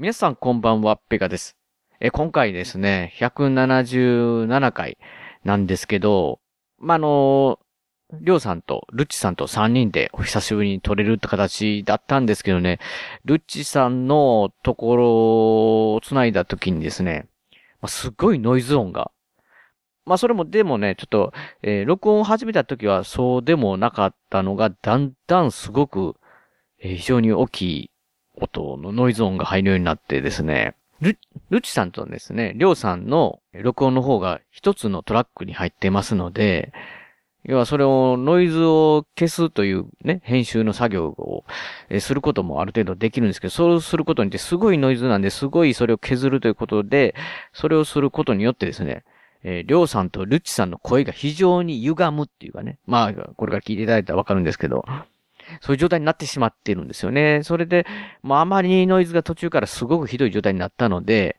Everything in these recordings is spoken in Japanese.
皆さんこんばんは、ペガです。え、今回ですね、177回なんですけど、まあ、の、りょうさんとルッチさんと3人でお久しぶりに撮れるって形だったんですけどね、ルッチさんのところを繋いだ時にですね、まあ、すっごいノイズ音が。まあ、それもでもね、ちょっと、えー録音を始めた時はそうでもなかったのが、だんだんすごく、えー非常に大きい音のノイズ音が入るようになってですね、ルルチさんとですね、りょうさんの録音の方が一つのトラックに入ってますので、要はそれをノイズを消すというね、編集の作業をすることもある程度できるんですけど、そうすることによってすごいノイズなんで、すごいそれを削るということで、それをすることによってですね、えーりょうさんとルッチさんの声が非常に歪むっていうかね。まあ、これから聞いていただいたらわかるんですけど、そういう状態になってしまっているんですよね。それで、まあ、あまりノイズが途中からすごくひどい状態になったので、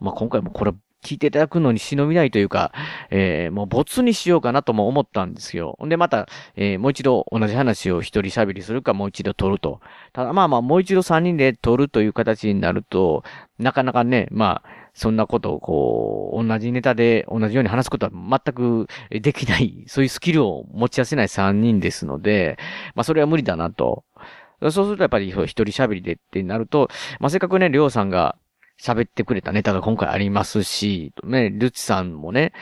まあ、今回もこれ聞いていただくのに忍びないというか、えーもう没にしようかなとも思ったんですよ。で、また、えーもう一度同じ話を一人喋りするか、もう一度撮ると。ただ、まあまあ、もう一度三人で撮るという形になると、なかなかね、まあ、そんなことをこう、同じネタで同じように話すことは全くできない、そういうスキルを持ち合わせない3人ですので、まあそれは無理だなと。そうするとやっぱり一人喋りでってなると、まあせっかくね、りょうさんが喋ってくれたネタが今回ありますし、ね、ルチさんもね、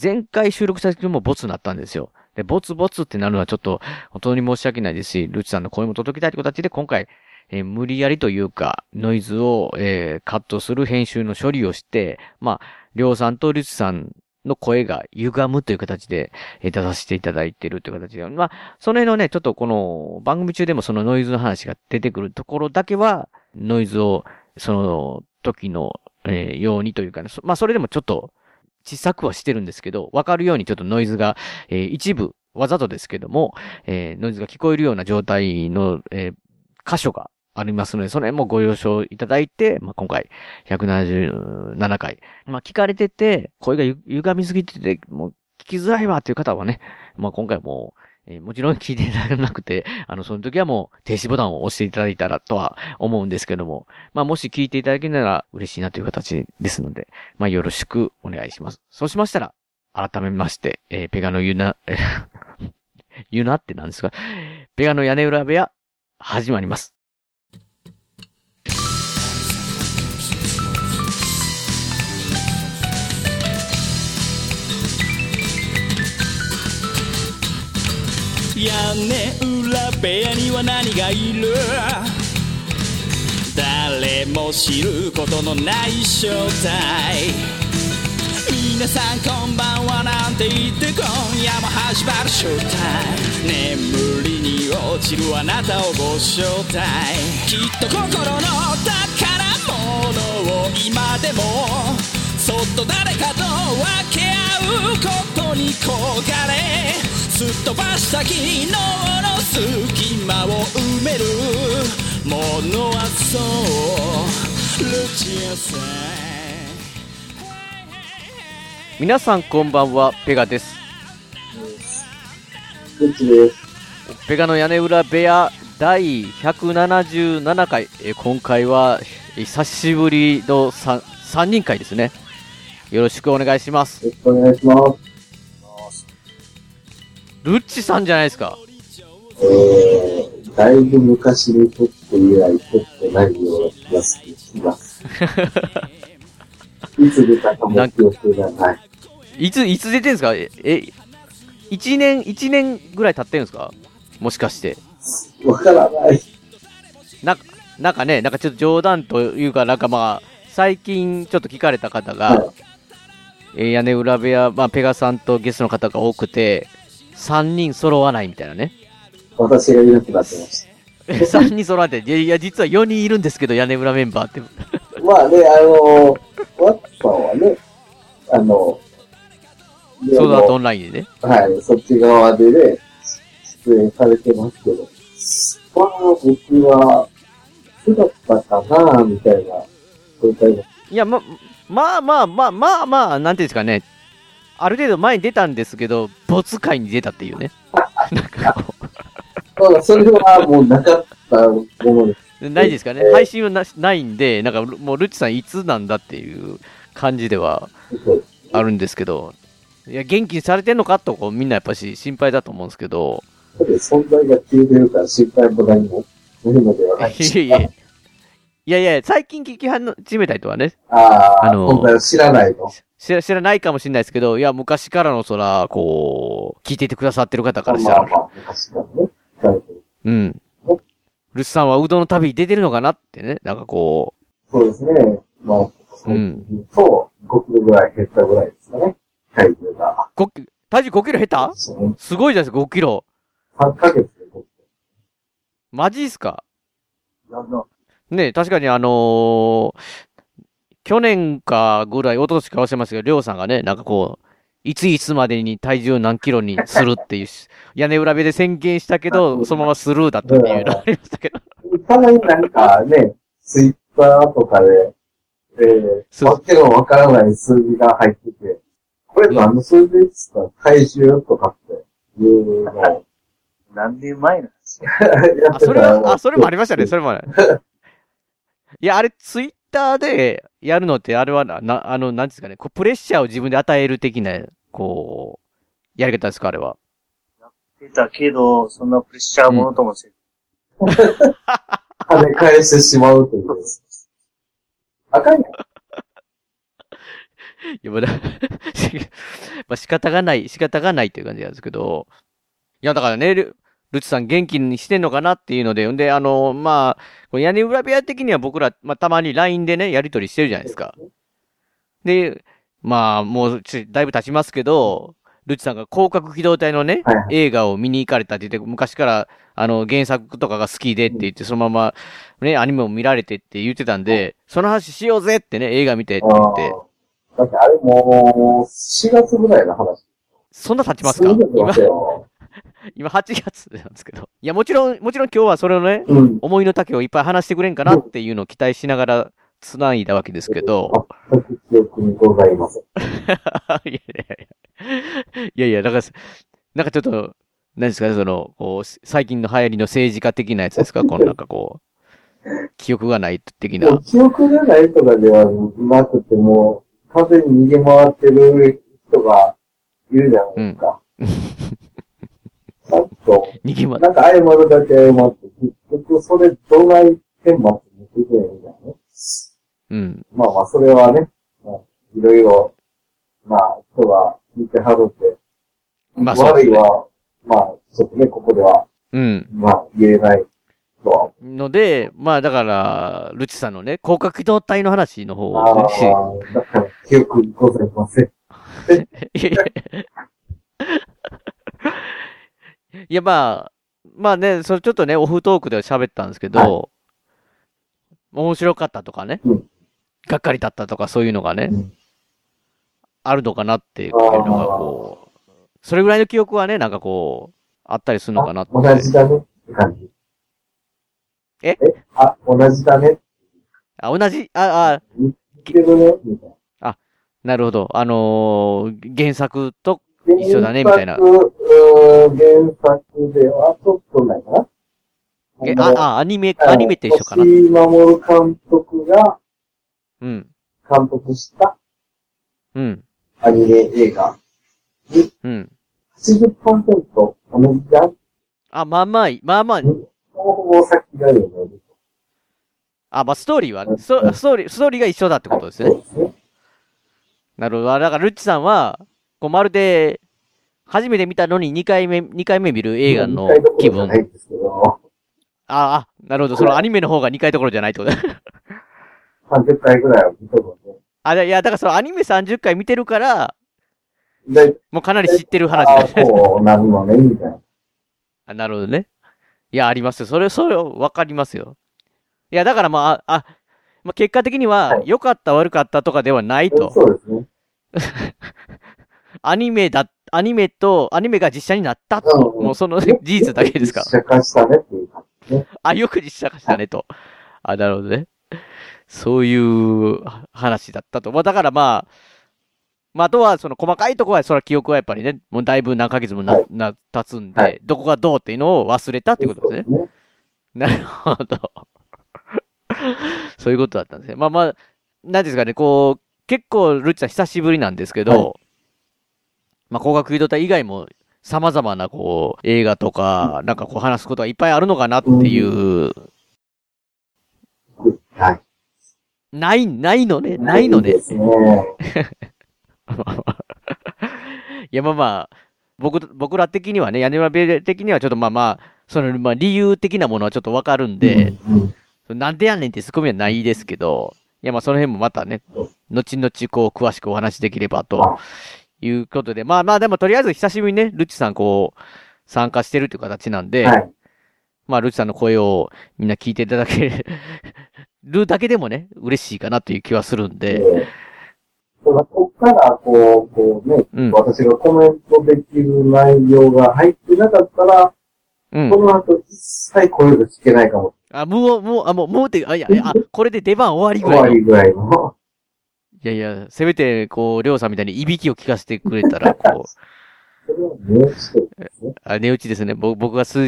前回収録した時もボツになったんですよ。で、ボツボツってなるのはちょっと本当に申し訳ないですし、ルチさんの声も届けたいってこという形で今回、えー無理やりというか、ノイズを、えーカットする編集の処理をして、まあ、りょうさんとりつさんの声が歪むという形で、えー出させていただいているという形で、まあ、その辺のね、ちょっとこの番組中でもそのノイズの話が出てくるところだけは、ノイズをその時の、えーようにというかね、まあ、それでもちょっと小さくはしてるんですけど、わかるようにちょっとノイズが、えー一部、わざとですけども、えーノイズが聞こえるような状態の、えー箇所がありますので、その辺もご了承いただいて、まあ、今回、177回。まあ、聞かれてて、声がゆ歪みすぎてて、もう聞きづらいわっていう方はね、まあ、今回も、えーもちろん聞いていただかなくて、あの、その時はもう停止ボタンを押していただいたらとは思うんですけども、まあ、もし聞いていただけるなら嬉しいなという形ですので、まあ、よろしくお願いします。そうしましたら、改めまして、えーペガのユナ、えー ユナって何ですか？ペガの屋根裏部屋、始まります。屋根裏部屋には何がいる？誰も知ることのない正体。皆さんこんばんはなんて言って今夜も始まるショータイム眠りに落ちるあなたをご招待。きっと心の宝物を今でも。そっと誰かと分け合うことに焦がれすっ飛ばした昨日の隙間を埋めるものはそうルチアさん皆さんこんばんは、ペガです。うちです。ペガの屋根裏部屋第177回。え今回は久しぶりの 3, 3人会ですね。よろしくお願いします。よろしくお願いします。ルッチさんじゃないですか。えー、だいぶ昔に撮って以来撮ってないような気がします。いつ出たかも記憶がない。いつ、いつ出てんですか？え、え、1年、1年ぐらい経ってるんですか？もしかして。わからない。なんか、なんかね、なんかちょっと冗談というか、なんかまあ、最近ちょっと聞かれた方が、はいえー屋根裏部屋、まあ、ペガさんとゲストの方が多くて、3人揃わないみたいなね。私がいなくなってまし3 人揃わって、いや、いや実は4人いるんですけど、屋根裏メンバーって。た。まあね、あのー、ワッパンはね、あの、ードアートオあンラインでね。のはい、そっち側でね、出演されてますけど、まあ僕は、好きだったかなみたいな状態のいや、ま、まあまあまあまあまあ、なんていうんですかね。ある程度前に出たんですけど、没会に出たっていうね。なんかこうまあ、それはもうなかったものです。ないですかねえ。ー配信はなないんで、なんかもうルッチさんいつなんだっていう感じではあるんですけど、いや、元気にされてんのかとこうみんなやっぱし心配だと思うんですけど、存在が消えてるから心配も何もいやいやいやいや、最近聞き始めた人はね、ああ、あの知らないの？知ら知らないかもしれないですけど、いや、昔からのそら、こう、聞いていてくださってる方からしたら、まあまあ、昔からね。うん。ルスさんはうどんの旅に出てるのかなってね、なんかこそうですね。まあ、そううんそう、5キロぐらい減ったぐらいですかね。体重が。う、5体重5キロ減った？すごいじゃないですか、5キロ。3ヶ月で5キマジっすか？ロ。なんだね確かにあのー去年かぐらい、一昨年か忘れましたけど、りょうさんがね、なんかこう、いついつまでに体重何キロにするっていうし、屋根裏部で宣言したけど、そのままスルーだったっていうのがありましたけど。たまになんかね、ツイッターとかで、えー、そうわけのわからない数字が入ってて、これ何の数字ですか体重とかっていうのを何年前の話やあ、それは、あ、それもありましたね、それもある。いや、あれ、ツイッターでやるのって、あれはな、なあの、なんですかね、こう、プレッシャーを自分で与える的な、こう、やり方ですか、あれは。出たけど、そんなプレッシャーものともせず。跳ね返してしまうという。あかんやん。いや、まだ、し まあ仕方がない、仕方がないっていう感じなんですけど、いや、だからね、ルルチさん元気にしてんのかなっていうので、んで、あの、まあ、屋根裏部屋的には僕ら、まあ、たまに LINE でね、やりとりしてるじゃないですか。で、まあ、もうち、だいぶ経ちますけど、ルチさんが広角機動隊のね、映画を見に行かれたって言って、昔から、あの、原作とかが好きでって言って、そのまま、ね、アニメも見られてって言ってたんで、その話しようぜってね、映画見てって言って、だってあれもう、4月ぐらいの話。そんな経ちますか？今8月なんですけど。いや、もちろん、もちろん今日はそれをね、うん。思いの丈をいっぱい話してくれんかなっていうのを期待しながら繋いだわけですけど。記憶にございません。いやいやいや。いやいや、だから、なんかちょっと、何ですかね、その、こう、最近の流行りの政治家的なやつですか？このなんかこう、記憶がない的な。記憶がないとかではなくても、完全に逃げ回ってる人がいるじゃないですか。ちゃんと、なんか謝るだけ謝って、結局それどない天末にしてくれみたいなね。うん。まあまあ、それはね、まあ、いろいろ、まあ、人が見てはるって、まあね悪いは、まあ、ちょっとね、ここでは、うん。まあ、言えないとはので、まあだから、ルチさんのね、広角機動隊の話の方あをね、あ、だから記憶にございません。いやいやいや、まあ、まあね、それちょっとね、オフトークでは喋ったんですけど、面白かったとかね、うんがっかりだったとかそういうのがね、うんあるのかなっていうのがこう、それぐらいの記憶はね、なんかこう、あったりするのかなって。同じだねって感じ。え？え？あ、同じだね。あ、同じ、あ、あ、似てるねみたいなるほど。あのー原作と、な。一緒だねみたいな原作原作ではちょっとないかな。えのあ、あ、アニメ、アニメって一緒かな。星守監督がうん。監督したうん。アニメ映画。うん。80%同じじゃんあ、まあまあ、まあまあ、ほぼほぼ先があるよね。あ、まあ、ストーリーは、ストストーリー、ストーリーが一緒だってことですね。そうですね。なるほど。あだから、ルッチさんは、こう、まるで、初めて見たのに2回目、2回目見る映画の気分。ああ、なるほど。そのアニメの方が2回どころじゃないってこと30回ぐらいは見とね。あ、いや、だからそのアニメ30回見てるから、で、もうかなり知ってる話だね。そうなるのね、みたいな。あなるほどね。いや、ありますよ。それ、それ、わかりますよ。いや、だからまあ、あ、まあ、結果的にはは、い良かった悪かったとかではないと。そうですね。アニメだ、アニメと、アニメが実写になったと。うんもうその事実だけですか実写化したねっていう感じ。あ、よく実写化したねと。あ、なるほどね。そういう話だったと。まあ、だからまあ、まあ、あとは、その細かいところは、それは記憶はやっぱりね、もうだいぶ何ヶ月もな、はいな、経つんで、はいどこがどうっていうのを忘れたっていうことですね。すね。なるほど。そういうことだったんですね。まあまあ、なんですかね、こう、結構、ルッチさん久しぶりなんですけど、はいまあ、工学機動隊以外も、様々な、こう、映画とか、なんかこう話すことがいっぱいあるのかなっていう、はい。ない、ないのね、ないのねで。すね。いや、まあまあ、僕、僕ら的にはね、屋根裏部屋的にはちょっとまあまあ、その、まあ理由的なものはちょっとわかるんで、うんうんなんでやねんってツッコミはないですけど、いやまあその辺もまたね、後々こう詳しくお話しできればということで、まあまあでもとりあえず久しぶりにね、ルッチさんこう、参加してるという形なんで、はい。まあルッチさんの声をみんな聞いていただけ るだけでもね、嬉しいかなという気はするんで、こっから、こう、こうね、うん私がコメントできる内容が入ってなかったら、うんこ。の後一切声が聞けないかも。あ、もう、もう、あ、もう、もうって、あ、いや、あ、これで出番終わりぐ終らいの。いわりぐらいの。やいや、せめて、こう、りょうさんみたいにいびきを聞かせてくれたら、こう。あ寝打ちですね。ぼ僕がす、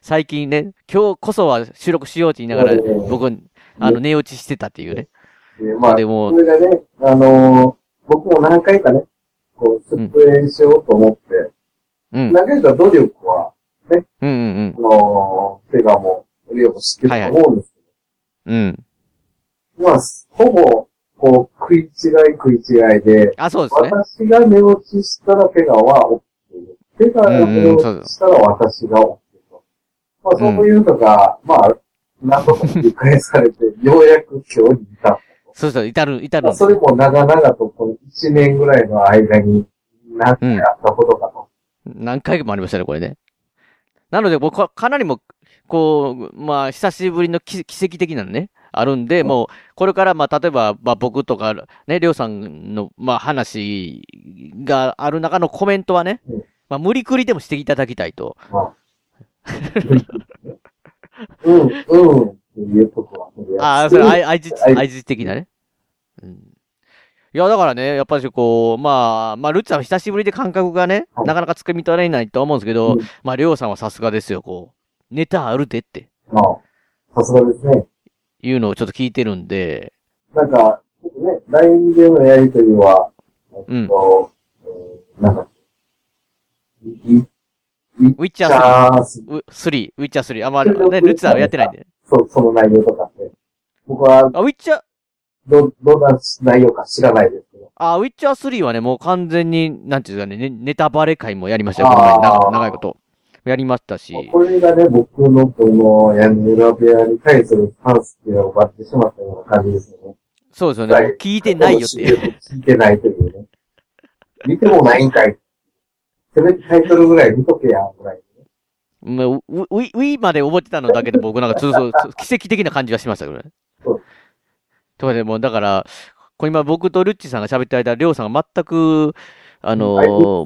最近ね、今日こそは収録しようって言いながら、うん僕、あの、寝落ちしてたっていうね。で、まあ、でもそれがね、あのー僕も何回かね、こう、出演しようと思って、うん。何回か努力は、うんうんあのー、手がもう、リオも知ってると思うんですけうん。うん。ど、まあ、ほぼ、こう、食い違い食い違いで、あ、そうですね。私が寝落ちしたらペガは OK。ペガが寝落ちしたら私が OK と。まあ、そういうのが、まあ、何度か繰り返されて、ようやく今日に至った。そうそう、至る、至るまあ、。それも長々とこの1年ぐらいの間に何回あったことかと。何回もありましたね、これね。なので、僕はかなりも、こう、まあ、久しぶりの奇奇跡的なのね、あるんで、もう、これから、まあ、例えば、まあ、僕とか、ね、りょうさんの、まあ、話がある中のコメントはねうん、まあ、無理くりでもしていただきたいと。まあ、うん、うん、っていうとこは。ああ、それ、あい、あいじ、はいあいじ的なね。うん。いや、だからね、やっぱりこう、まあ、まあ、ルッツさんは久しぶりで感覚がね、はいなかなか掴み取れないと思うんですけど、うんまあ、りょうさんはさすがですよ、こう。ネタあるでってまあ、さすがですね。いうのをちょっと聞いてるんで、なんか、ね、LINE でのやりとりは、うんえーなんか、ウィッチャーあーす3、ウ3、ウィッチャー3。あ、まあ、ね、ルッツさんはやってないんで。そう、その内容とかって。僕は、あ、ウィッチャー、ど、どんな内容か知らないですけど。あ、ウィッチャー3はね、もう完全に、なんていうかね、ねネタバレ会もやりましたよ、この前長いこと。やりましたし。これがね、僕のこの屋根裏部屋に対するスタンスっていうのを奪ってしまったような感じですよね。そうですよね。聞いてないよっていう。聞いてないというね。見てもないんかい。せめてタイトルぐらい見とけや、ぐらい。まあ、ウウィ、ウィまで覚えてたのだけで僕なんかちょっと奇跡的な感じがしましたけどね。そうとかでもうだから、これ今僕とルッチさんが喋ってる間、りょうさんが全く、あの。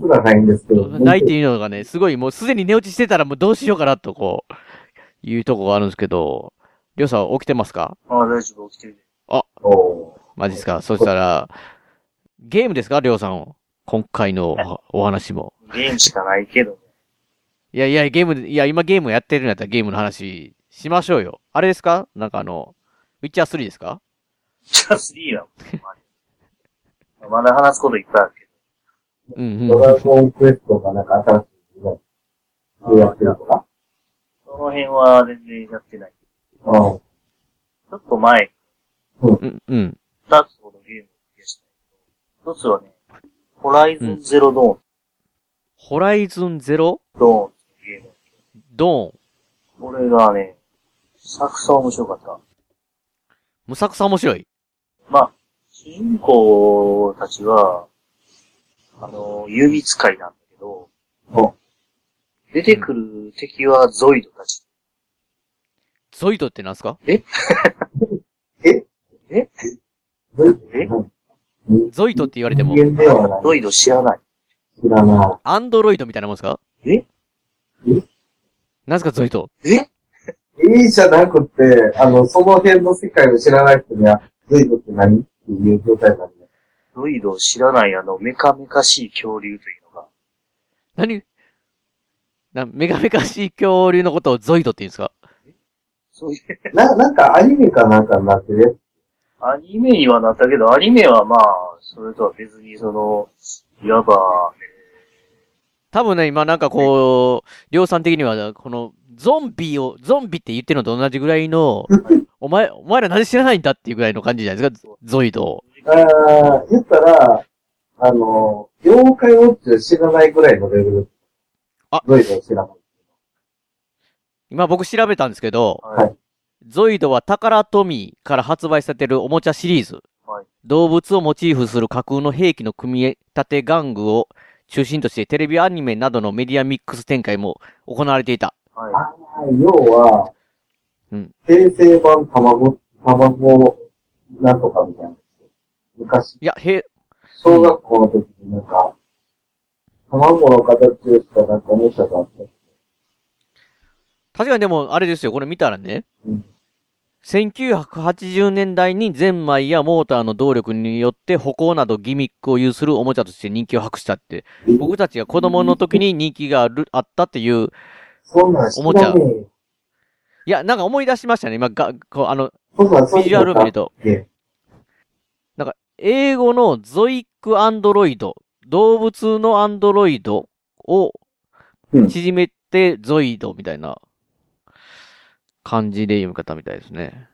ー、ないっていうのがね、すごいもうすでに寝落ちしてたらもうどうしようかなとこう、いうとこがあるんですけど、りょうさん起きてますか？ああ、大丈夫、起きてるね。おーマジですか？そしたら、ゲームですか？りょうさん。今回のおお話も。ゲームしかないけどね。いやいや、ゲーム、いや、今ゲームやってるんだったらゲームの話しましょうよ。あれですか？なんかあの、ウィッチャー3ですか？じゃあ3はもう、まだ話すこといっぱいあるけうんドラゴンクエストがなんか新しいね。ど。やってるとかその辺は全然やってない。うん。ちょっと前、うん。うん、うん。二つほどゲームを消したけど、一つはね、ホライズンゼロドーン、ホライズンゼロ？ドーンっていうゲーム。ドーン。これがね、サクサ面白かった。むさくさ面白い。まあ、主人公たちは、あの、弓使いなんだけど、お。出てくる敵はゾイドたち。ゾイドってなんすか？え？え？え？ゾイドって言われても、人間ではない。ゾイド知らない。知らなアンドロイドみたいなもんですか？え？なんすかゾイド？え？い。いいじゃなくて、あの、その辺の世界を知らない人には、ズイドって何？っていう状態なんで。ゾイドを知らないあのメカメカしい恐竜というのが、何？な、メガメカしい恐竜のことをゾイドって言うんですか？そういう、な、なんかアニメかなんかになってるやつ。アニメにはなったけど、アニメはまあ、それとは別にその、いわば、多分ね、今なんかこう、量産的には、この、ゾンビを、ゾンビって言ってるのと同じぐらいの、お前、お前ら何知らないんだっていうぐらいの感じじゃないですか、ゾイドを。ああ、言ったら、あの、妖怪ウォッチで知らないぐらいのレベル。あどういうの知らない。今僕調べたんですけど、はいゾイドはタカラトミーから発売されてるおもちゃシリーズ。はい動物をモチーフする架空の兵器の組み立て玩具を中心としてテレビアニメなどのメディアミックス展開も行われていた。はい。要は、うん平成版卵、卵、なんとかみたいな。昔、いや、へ、小学校の時になんか、卵の形をしたなんかおもちゃがあった。確かにでも、あれですよ、これ見たらね、うん。1980年代にゼンマイやモーターの動力によって歩行などギミックを有するおもちゃとして人気を博したって、僕たちが子供の時に人気がある、あったっていう、そんなん知おもちゃ。いや、なんか思い出しましたね、今、が、こう、あの、ビジュアル見ると、英語のゾイックアンドロイド、動物のアンドロイドをうん縮めてゾイドみたいな感じで読み方みたいですね。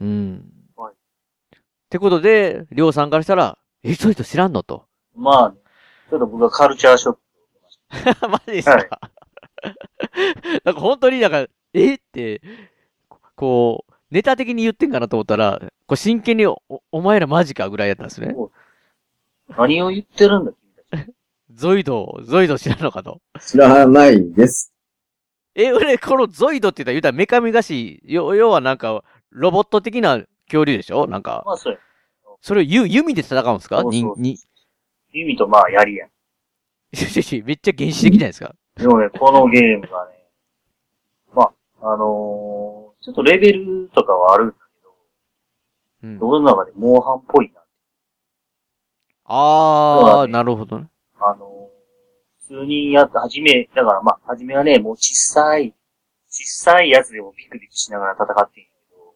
うん。はいってことで、りょうさんからしたら、え、ゾイド知らんのと。まあ、ね、ちょっと僕はカルチャーショック。マジですか、はい なんか本当になんか、え？って、こう、ネタ的に言ってんかなと思ったら、こう真剣にお、お前らマジかぐらいやったんですね。何を言ってるんだ、君たち。ゾイド、ゾイド知らんのかと。知らないです。え、俺、このゾイドって言ったら言うたらメカメガシ、よ、要はなんか、ロボット的な恐竜でしょ？なんか、まあ、そうや。それを弓弓で戦うんですか？そうそうに、に、弓とまあ、槍やん。めっちゃ原始的じゃないですか。でもね、このゲームがね、まあ、あのーちょっとレベルとかはあるんだけど、うん。世の中でモンハンっぽいな。あー、そうだねなるほどね。あのー普通にやった、はじめ、だからまあ、はじめはね、もう小さい、小さいやつでもビクビクしながら戦ってんやけど、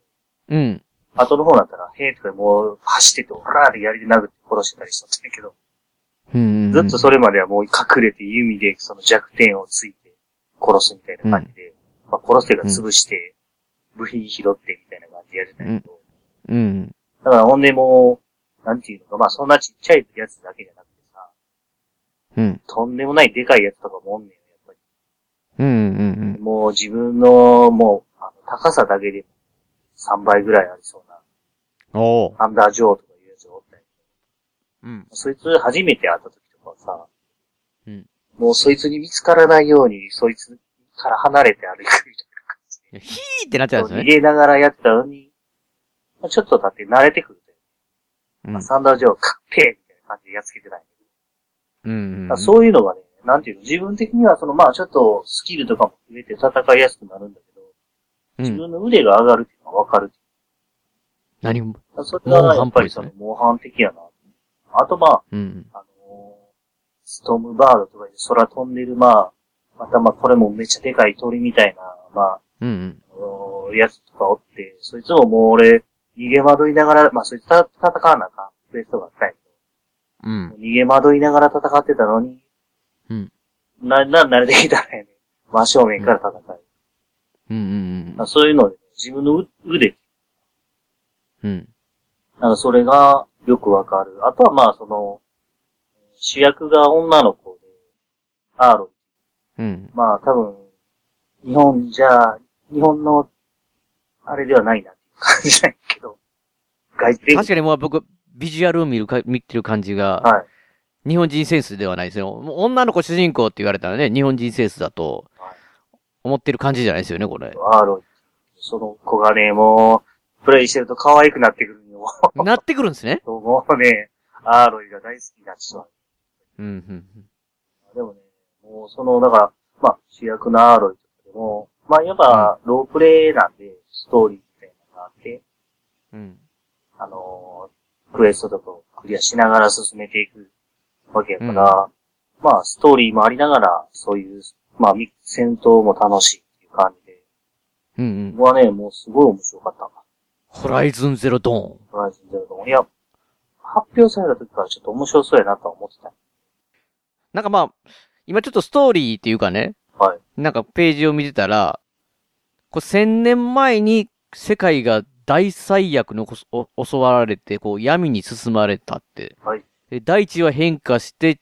うん。後の方になったら、兵とかもう走ってて、オラーで槍で殴って殺してたりしとったんやけど、うん。ずっとそれまではもう隠れて弓でその弱点をついて殺すみたいな感じで、まあ、殺すというか潰して、部品拾ってみたいな感じでやってたけど、うん。だからほんでもう、なんていうのか、まあそんなちっちゃいやつだけじゃなくてさ、うん。とんでもないでかいやつとかもおんねんよ、やっぱり。うん。うん。もう自分の、もう、あの高さだけで3倍ぐらいありそうな、おー。アンダージョーとかいうやつがおったんやうん。そいつ初めて会った時とかはさ、うんもうそいつに見つからないように、そいつから離れて歩くみたいな。ヒーってなっちゃうんです逃ね。げながらやってたのに、まあちょっと経って慣れてくるという。うんまあ、サンダージョーカッペーみたいな感じでやっつけてない。うん。だからそういうのがね、なんていうの、自分的にはその、まあちょっとスキルとかも増えて戦いやすくなるんだけど、うん。自分の腕が上がるっていうのはわかるっていう何も。か。それがやっぱりそのモンハンっぽいですね、モンハン的やな。あとまあ、うん。あのーストームバードとかで空飛んでる、まあ、またまあこれもめっちゃでかい鳥みたいな、まあ、うん。あのーやつとかおって、そいつももう俺、逃げ惑いながら、まあそいつと戦わなあかんクエストがあったんやけうんど、。逃げ惑いながら戦ってたのに、うん。な、な、慣れてきたらやね、真正面から戦う。うん。うん。まあそういうので、自分のう腕、うん。なんかそれがよくわかる。あとはまあその、主役が女の子で、アーロイ。うん。まあ多分、日本じゃ、日本の、あれではないなって感じなんやけど、確かにもう僕、ビジュアルを見るか、見てる感じが、はい。日本人センスではないですよ。女の子主人公って言われたらね、日本人センスだとはい、思ってる感じじゃないですよね、これ。アーロイ。その子がね、もう、プレイしてると可愛くなってくるよ。なってくるんですね。もうね、アーロイが大好きになってしまう。うん、うん。でもね、もうその、だから、まあ、主役のアーロイとかでも、まあ、やっぱ、ロープレイなんで、ストーリーみたいなのがあって、うん。あのークエストとかをクリアしながら進めていくわけやから、まあ、ストーリーもありながら、そういう、まあ、み戦闘も楽しいっていう感じで、うんうん。僕はね、もうすごい面白かった。ホライズンゼロドーン。ホライズンゼロドーンいや、発表された時からちょっと面白そうやなとは思ってた。なんかまあ、今ちょっとストーリーっていうかね、はい。なんかページを見てたら、こう千年前に世界が大災悪のこそお襲われて、こう闇に進まれたって。はい。で大地は変化して、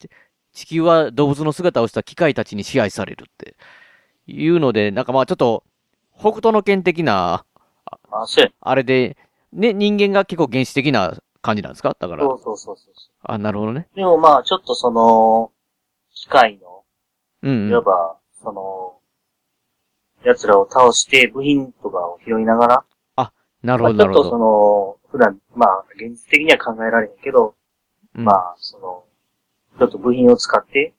地球は動物の姿をした機械たちに支配されるって。いうので、なんかまあちょっと、北斗の剣的な、あ。あれで、ね、人間が結構原始的な感じなんですか？だからそ。うそうそうそう。あ、なるほどね。でもまあ、ちょっとその、機械の、うん、うん。いわば、その、奴らを倒して部品とかを拾いながら、なるほど、まあちょっとそなるほど。の、普段、まあ、現実的には考えられへんけど、うんまあ、その、ちょっと部品を使って、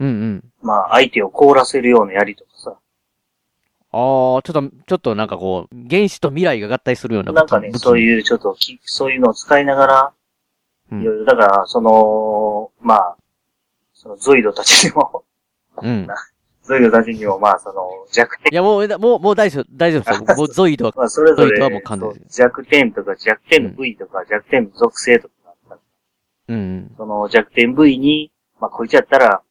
うんうん。まあ、相手を凍らせるようなやりとかさ、ああ、ちょっと、ちょっとなんかこう、原子と未来が合体するようななんかね、そういうちょっとき、そういうのを使いながら、うんいろいろ、だから、その、まあ、そのゾイドたちにも、うん。ゾイドたちにも、まあ、その、弱点いや、もう、もう、もう大丈夫、大丈夫ですよ。もうゾイドは、まあ、それぞれゾイドはもう完全ですそう弱点とか弱点の部位とか、弱点の属性とかがあったらうんうん。その弱点部位に、まあ、こいつやったら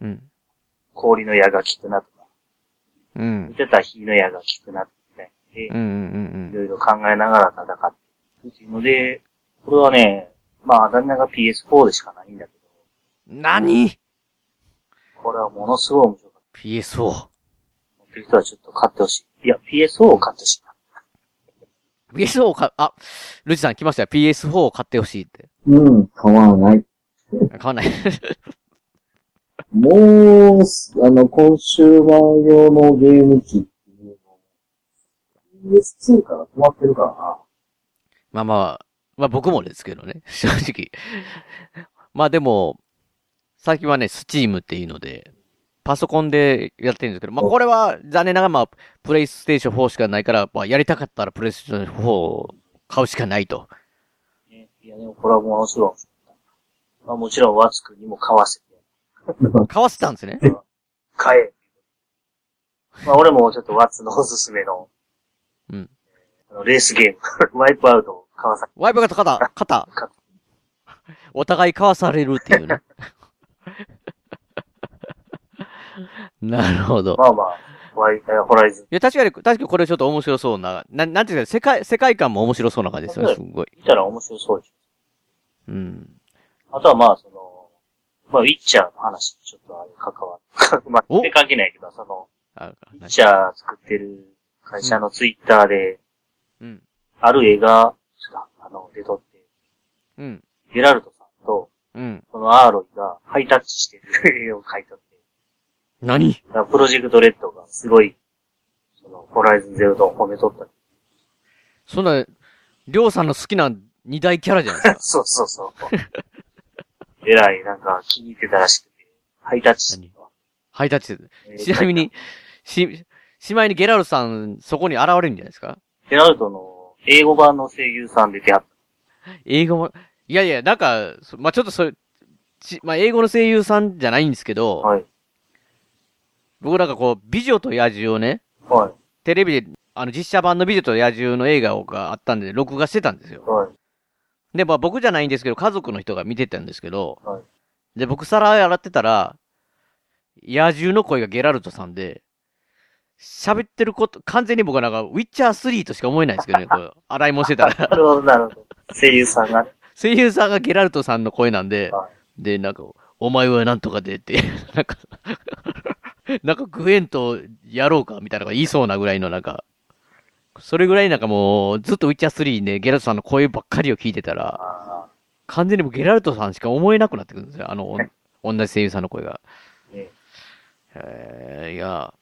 うん。氷の矢が効くなとか、うんこい。つやったら火の矢が効くなとかね。で、うんうんいろいろ考えながら戦っていくっていうので、これはね、まあ、旦那が PS4 でしかないんだけど、うん。何？これはものすごい面白かっ ?PS4。た。持ってる人はちょっと買ってほしい。いや、PS4 を買ってほしいな。PS4 をか、あ、ルチさん来ましたよ。PS4 を買ってほしいって。うん、買わない。買わない。もう、あの、コンシューマー用のゲーム機っていうの、PS2 から止まってるからな。まあまあ、まあ僕もですけどね。正直。まあでも、最近はね、スチームっていうので、パソコンでやってるんですけど、まあこれは残念ながらまあ、プレイステーション4しかないから、まあやりたかったらプレイステーション4を買うしかないと。ね、いや、でもこれはものすごい面白かった。まあ、もちろん、ワツくんにも買わせて、買わせたんですね？買え。まあ、俺もちょっとワッツのおすすめの、うん。あのレースゲーム、ワイプアウトを買わさワイプが肩、肩肩。お互い買わされるっていうね。なるほど。まあまあ、ホライズンいや、確かに、確かにこれちょっと面白そうな、ななんていうか、世界、世界観も面白そうな感じですよね、すごい。見たら面白そうでしうん。ょ。あとはまあ、その、まあ、ウィッチャーの話にちょっとあれ関わる。まあ、お全然関係ないけど、その、あ、ウィッチャー作ってる会社のツイッターで、うん。ある絵が、ちょっとあの、出とって、うん。ゲラルトさんと、うん。このアーロイがハイタッチしてる絵を描いとって、何？だからプロジェクトレッドがすごい、その、ホライズンゼロドン褒めとった。そんな、りょうさんの好きな二大キャラじゃないですか。そうそうそう。えらい、なんか気に入ってたらしくて、ハイタッチしてたわハイタッチちなみに、し、しまいにゲラルさん、そこに現れるんじゃないですか？ゲラルトの英語版の声優さん出てはっ英語も、いやいや、なんか、そまあ、ちょっとそれ、ち、まあ、英語の声優さんじゃないんですけど、た。はい。僕なんかこう、美女と野獣をね、はテレビで、あの、実写版の美女と野獣の映画があったんで、録画してたんですよい。。はい。で、まあ僕じゃないんですけど、家族の人が見てたんですけど、はいで、僕皿洗ってたら、野獣の声がゲラルトさんで、喋ってること、完全に僕はなんか、ウィッチャー3としか思えないんですけどね、こう、洗い物してたら。なるほど、なるほど。声優さんがね。声優さんがゲラルトさんの声なんでは、で、なんか、お前はなんとかでって、なんか、なんかグエンとやろうかみたいなのが言いそうなぐらいのなんか、それぐらいなんかもう、ずっとウィッチャー3でゲラルトさんの声ばっかりを聞いてたら、あ完全にもうゲラルトさんしか思えなくなってくるんですよ。あの、同じ声優さんの声が。あ、ね。えー、いや、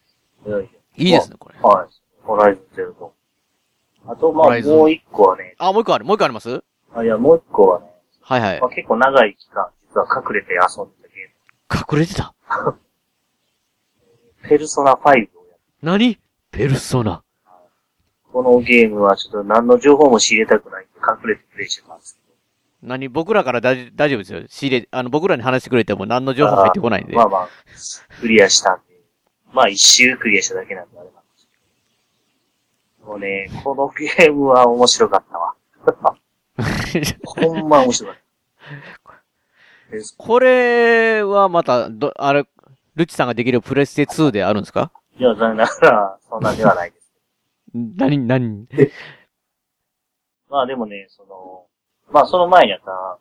いやいですね、これ。はい。ホライズンゼロドン。あと、まあ、もう一個はね、あ、もう一個ある、もう一個あります？はいあ、いや、もう一個はね、はいまあ、。結構長い期間、実は隠れて遊んでたゲ隠れてた？ペルソナ5をやる。何？ペルソナ。このゲームはちょっと何の情報も仕入れたくないんで隠れてプレイしてたんですけど。何？僕らから大大丈夫ですよ。仕入れ、あの、僕らに話してくれても何の情報入ってこないんで。まあまあ、クリアしたんで。まあ一周クリアしただけなんであれなんですけもうね、このゲームは面白かったわ。ほんま面白かった。でこれはまた、ど、あれ、ルチさんができるプレステ2であるんですか？いや、残念ながら、そんなではないです。何、何？まあでもね、その、まあその前にあった、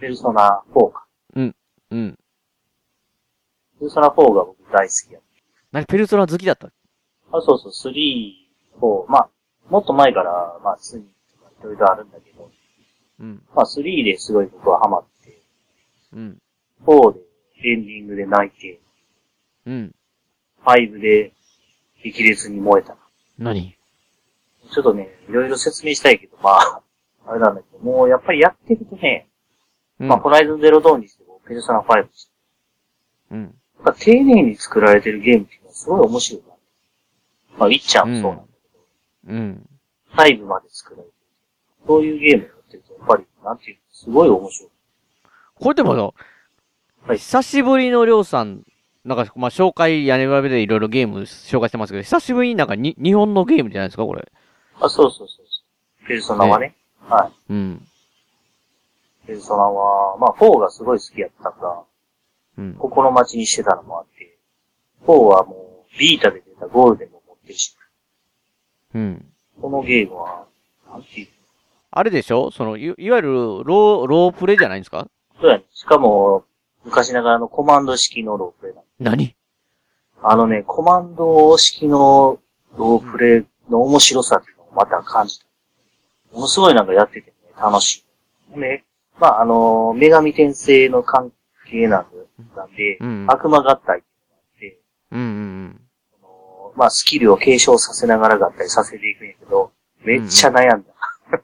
ペルソナ4か。うん。ペルソナ4が僕大好きやっ何、ペルソナ好きだった？た。あ、そうそう、3、4、まあ、もっと前から、まあ2とかいろいろあるんだけど、うん。まあ3ですごい僕はハマって、うん。4でエンディングで泣いて、うん。5で激烈に燃えた。何？ちょっとね、いろいろ説明したいけど、まあ、あれなんだけど、もうやっぱりやってるとね、うん。まあ、ホライズンゼロドーンにしても、ペルソナ5にしてうん。も、やっぱ丁寧に作られてるゲームっていうのはすごい面白いな。まあ、ウィッチャーもそうなんだうん。けど、5まで作られてる。そういうゲームやってると、やっぱり、なんていうの、すごい面白い。これでも、はい久しぶりのりょうさん、なんか、まあ、紹介、屋根裏でいろいろゲーム紹介してますけど、久しぶりになんかに、日本のゲームじゃないですか、これ。あ、そうそうそうそう。ペルソナはね。はい。うん。ペルソナは、まあ、4がすごい好きやったから、うん。心待ちにしてたのもあって、4はもう、ビータで出たゴールデンも持ってるし、うん。このゲームは、なんていうあれでしょ？その、いいわゆる、ロー、ロープレイじゃないんですか？そうやね。しかも、昔ながらのコマンド式のロープレイ何？あのね、コマンド式のロープレイの面白さっていうのをまた感じた。ものすごいなんかやっててね、楽しい。ね、まあ、あの、女神転生の関係なんで、うん悪魔合体っていうんうんまあ、スキルを継承させながら合体させていくんやけど、めっちゃ悩んだ。うん。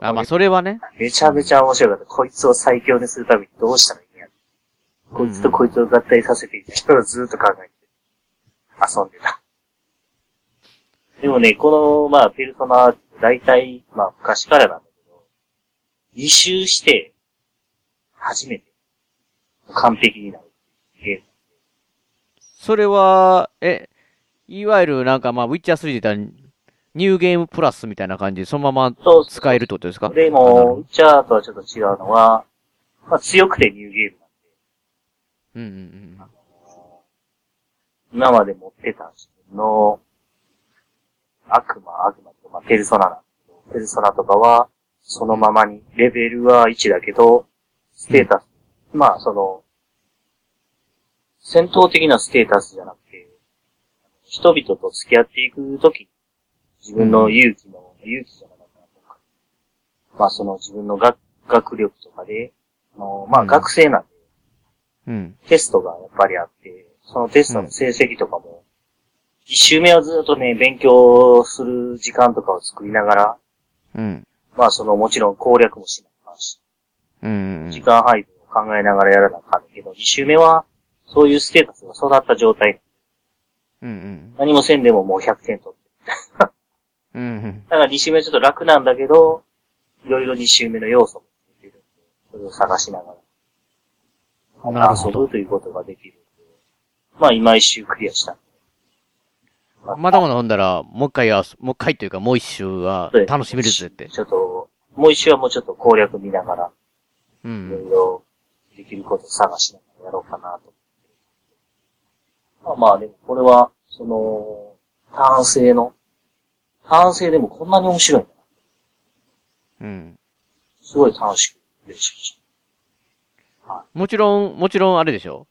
あ、まあ、それはね。めちゃめちゃ面白かった。こいつを最強にするためにどうしたらいい。こいつとこいつを合体させていた人をずっと考えて、遊んでた。でもね、この、まあ、ペルソナ、大体、まあ、昔からなんだけど、2周して、初めて、完璧になるゲーム。それは、え、いわゆるなんかまあ、ウィッチャー3で言ったら、ニューゲームプラスみたいな感じで、そのまま使えるってことですかでも、ウィッチャーとはちょっと違うのは、まあ、強くてニューゲームなんで、うんうん。今まで持ってた自分の悪魔、悪魔とか、まあ、ペルソナなんだけど、ペルソナとかは、そのままに、レベルは1だけど、ステータス、まあ、その、戦闘的なステータスじゃなくて、人々と付き合っていくとき、自分の勇気の、勇気じゃなかったなとか、まあ、その自分の学学力とかで、あのまあ、うん。学生なんで、うん。うん。テストがやっぱりあって、そのテストの成績とかも、一周目はずっとね、勉強する時間とかを作りながら、うん。まあそのもちろん攻略もしなあかんし、うんうん。時間配分を考えながらやらなあかんけど、一周目は、そういうステータスが育った状態。うんうん。何もせんでももう100点取って。うんうん。だから二周目はちょっと楽なんだけど、いろいろ二周目の要素も出てるんで、それを探しながら、なるほど遊ぶということができる。まあ今一周クリアした。まだまだほんだら、もう一回や、もう一回というかもう一周は楽しめるぜって。ちょっと、もう一周はもうちょっと攻略見ながら、ういろん。いろできることを探しながらやろうかなと。まあまあでもこれは、その、単性の、単性でもこんなに面白いんだな。うん。すごい楽しくプレイしまもちろん、もちろんあれでしょ？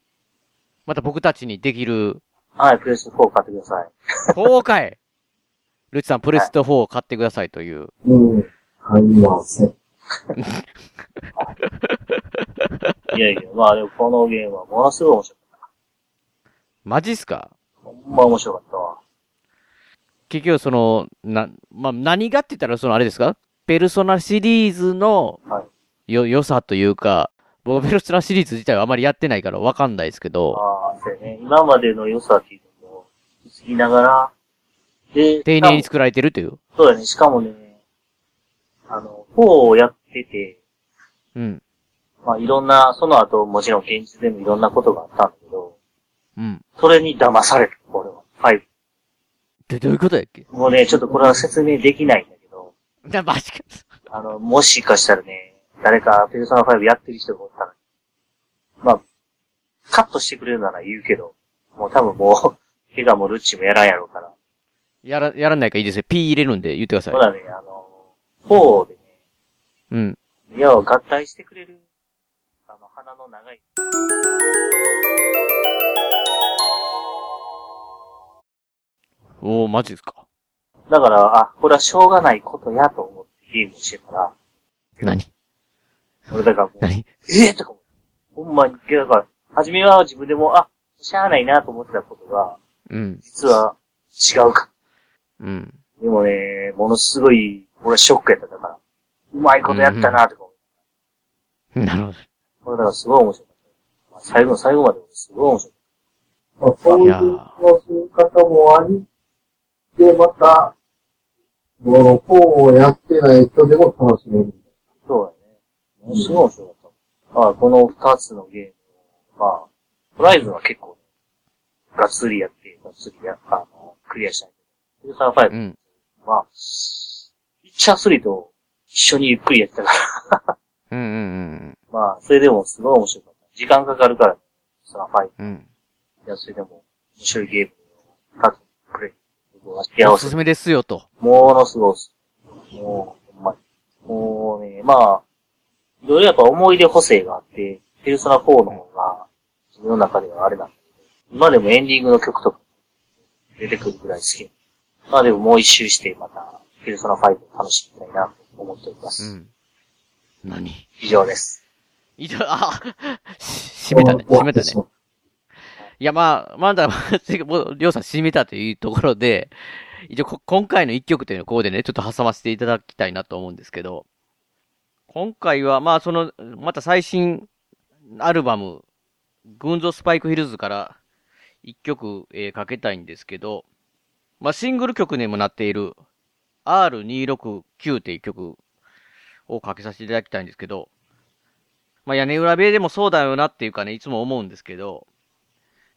また僕たちにできる、はい、プレス4買ってください。4回 ルチさん、プレステ4を買ってくださいという。うん。買いません。いやいや、まあでもこのゲームはものすごい面白かっマジっすか？た。ほんま面白かったわ。結局その、な、まあ、何がって言ったらそのあれですか？ペルソナシリーズのはい。よ、良さというか、僕ペルソナシリーズ自体はあまりやってないからわかんないですけど、ああ、そうやね。今までの良さっていうのを引き継ぎながら、で、丁寧に作られてるという。そうだね。しかもね、あの、4をやってて、うん。まあいろんな、その後もちろん現実でもいろんなことがあったんだけど、うん。それに騙された、俺は。5。で、どういうことやっけ？もうね、ちょっとこれは説明できないんだけど、な、マジか。あの、もしかしたらね、誰かペルソナ5やってる人がおったら、まあ、カットしてくれるなら言うけど、もう多分もう、ケガもルッチもやらんやろうから。やら、やらないからいいですよ。P 入れるんで言ってくださいほ。らね、あの、4でね、うん。いや、合体してくれる、あの、鼻の長い、おー、マジですか。だから、あ、これはしょうがないことやと思ってゲームしてたら、何？俺だからもう、何？ええとかほんまに、だから、初めは自分でも、あ、しゃあないなと思ってたことが、うん。実は違うか。うん。でもね、ものすごい、俺はショックやっただから、うまいことやったなとか思って、なるほど。これだからすごい面白かった。まあ最後の最後まですごい面白かっまあ、そういう楽しみ方もあり、で、また、この4をやってない人でも楽しめる。た。そうだね。ものすごい面白かった。まあ、この二つのゲームを、まあ、ホライズンは結構、がっつりやって、がっつりや、あの、クリアしたいけど、フルサー5、うん。まあ、ピッチャー3と一緒にゆっくりやってたから、うんうんうんまあ、それでもすごい面白かった。時間かかるから、その5。うん。うん。いや、それでも、面白いゲームを、かつ、くれ。僕は幸せおすす。めですよと。ものすごいっす。もう、ほんまに。もうね、まあ、いろいろやっぱ思い出補正があって、ペルソナ4の方が、自分の中ではあれなんだけど、今でもエンディングの曲とか出てくるくらい好き。まあでももう一周して、また、ペルソナ5を楽しみたいなと思っております。うん。何？以上です。以上、あ、し閉めたね。閉めたね。いや、まあ、まだ、もう、りょうさん閉めたというところで、一応こ、今回の一曲というのをここでね、ちょっと挟ませていただきたいなと思うんですけど、今回は、まあ、その、また最新アルバム、群像スパイクヒルズから一曲、えーかけたいんですけど、まあ、シングル曲にもなっている R269 っていう曲をかけさせていただきたいんですけど、まあ、屋根裏部屋でもそうだよなっていうかね、いつも思うんですけど、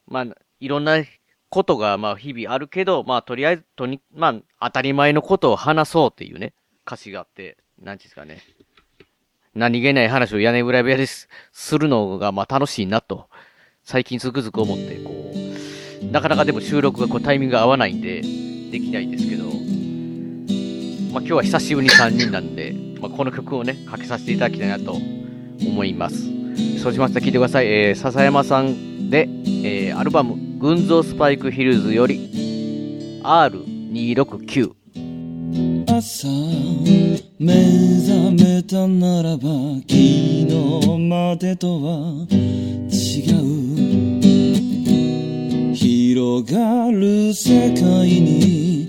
まあ、いろんなことが、まあ、日々あるけど、まあ、とりあえず、とに、まあ、当たり前のことを話そうっていうね、歌詞があって、なんていうんですかね。何気ない話を屋根裏部屋です、するのが、まあ、楽しいなと、最近つくづく思って、こう、なかなかでも収録がこうタイミングが合わないんで、できないんですけど、まあ、今日は久しぶりに3人なんで、まあ、この曲をね、かけさせていただきたいなと思います。そうしましたら聞いてください。えー、笹山さんで、えー、アルバム、群像スパイクヒルズより、R269。朝目覚めたならば昨日までとは違う。広がる世界に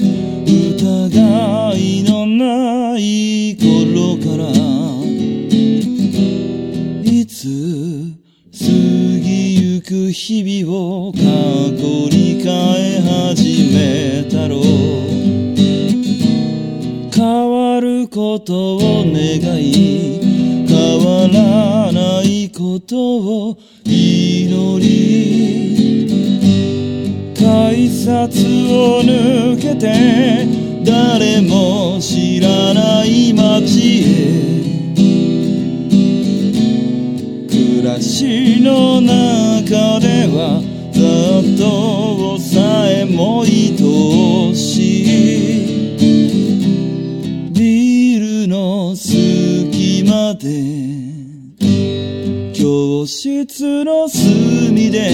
疑いのない頃から。いつ過ぎゆく日々を過去に変え始めたろう。変わることを願い変わらないことを祈り改札を抜けて誰も知らない街へ。暮らしの中では雑踏さえも愛室の隅で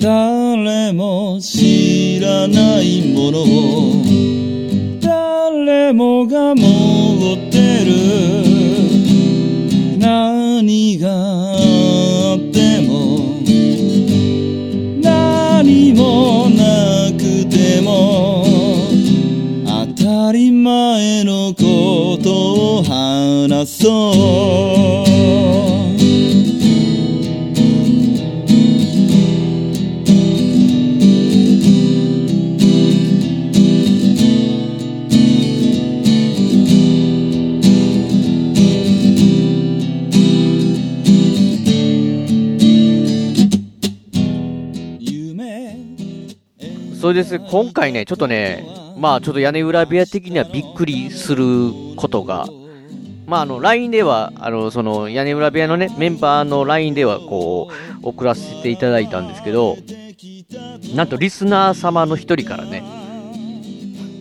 誰も知らないものを誰もが持ってる何があっても何もなくても当たり前のことを話そう。それです、今回ね、ちょっとね、まあちょっと屋根裏部屋的にはびっくりすることが、まああの、LINE では、あの、その屋根裏部屋のね、メンバーの LINE ではこう、送らせていただいたんですけど、なんとリスナー様の一人からね、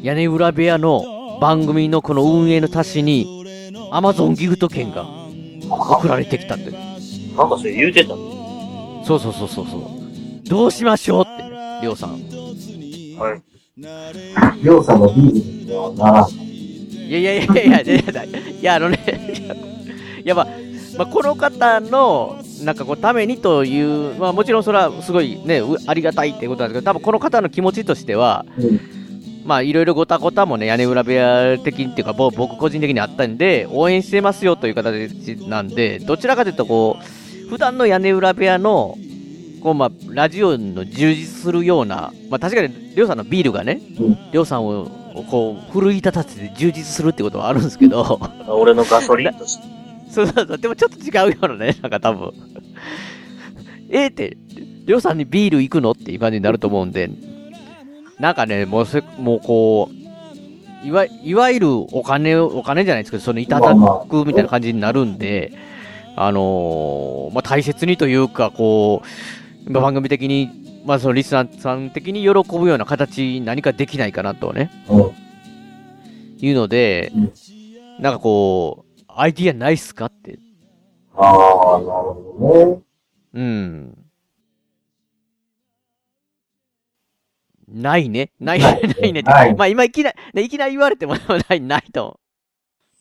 屋根裏部屋の番組のこの運営の足しに、Amazon ギフト券が送られてきたって。なんかそれ言うてたそうそうそうそうそう。どうしましょうって、りょうさん。はい。りょうさんのビールにはならん。いやいやいやいやいやいや、いや、あのね、いや、まあ、まあ、この方の、なんかこう、ためにという、まあもちろんそれはすごいね、うありがたいってことなんですけど、多分この方の気持ちとしては、うん。まあいろいろごたごたもね、屋根裏部屋的にっていうか、ぼ僕個人的にあったんで、応援してますよという形なんで、どちらかというとこう、普段の屋根裏部屋の、こうまあ、ラジオの充実するような、まあ確かに、りょうさんのビールがね、うんりょうさんを、こう、奮い立たせて充実するってことはあるんですけど、俺のガソリンとして。そうそうそう、でもちょっと違うようなね、なんか多分。えーって、りょうさんにビール行くのっていう感じになると思うんで、なんかね、もうせ、もうこう、いわ、いわゆるお金を、お金じゃないですけど、そのいただくみたいな感じになるんで、あのーまあ、大切にというか、こう、まあ番組的に、まあ、そのリスナーさん的に喜ぶような形、何かできないかなとね、うん。いうのでうん、なんかこう、アイディアないっすかってああ、なるほどね。うん。ないね。ない、ないね ないまあ今いきなり、ね、いきなり言われてもない、ないと、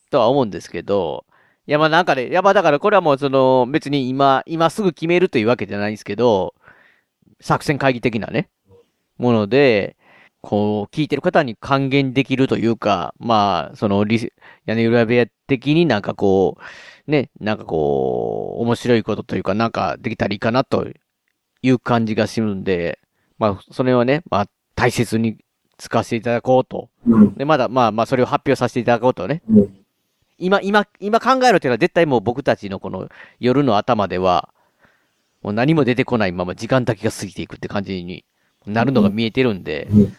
とは思うんですけど、いやまあなんかね、いやまあだからこれはもうその別に今、今すぐ決めるというわけじゃないんですけど、作戦会議的なね、もので、こう、聞いてる方に還元できるというか、まあ、そのリス、屋根裏部屋的になんかこう、ね、なんかこう、面白いことというか、なんかできたらいいかなという感じがするんで、まあ、それはね、まあ、大切に使わせていただこうと。うん。で、まだ、まあまあ、それを発表させていただこうとね。うん。今、今、今考えろっていうのは絶対もう僕たちのこの夜の頭では、もう何も出てこないまま時間だけが過ぎていくって感じになるのが見えてるんで、うん。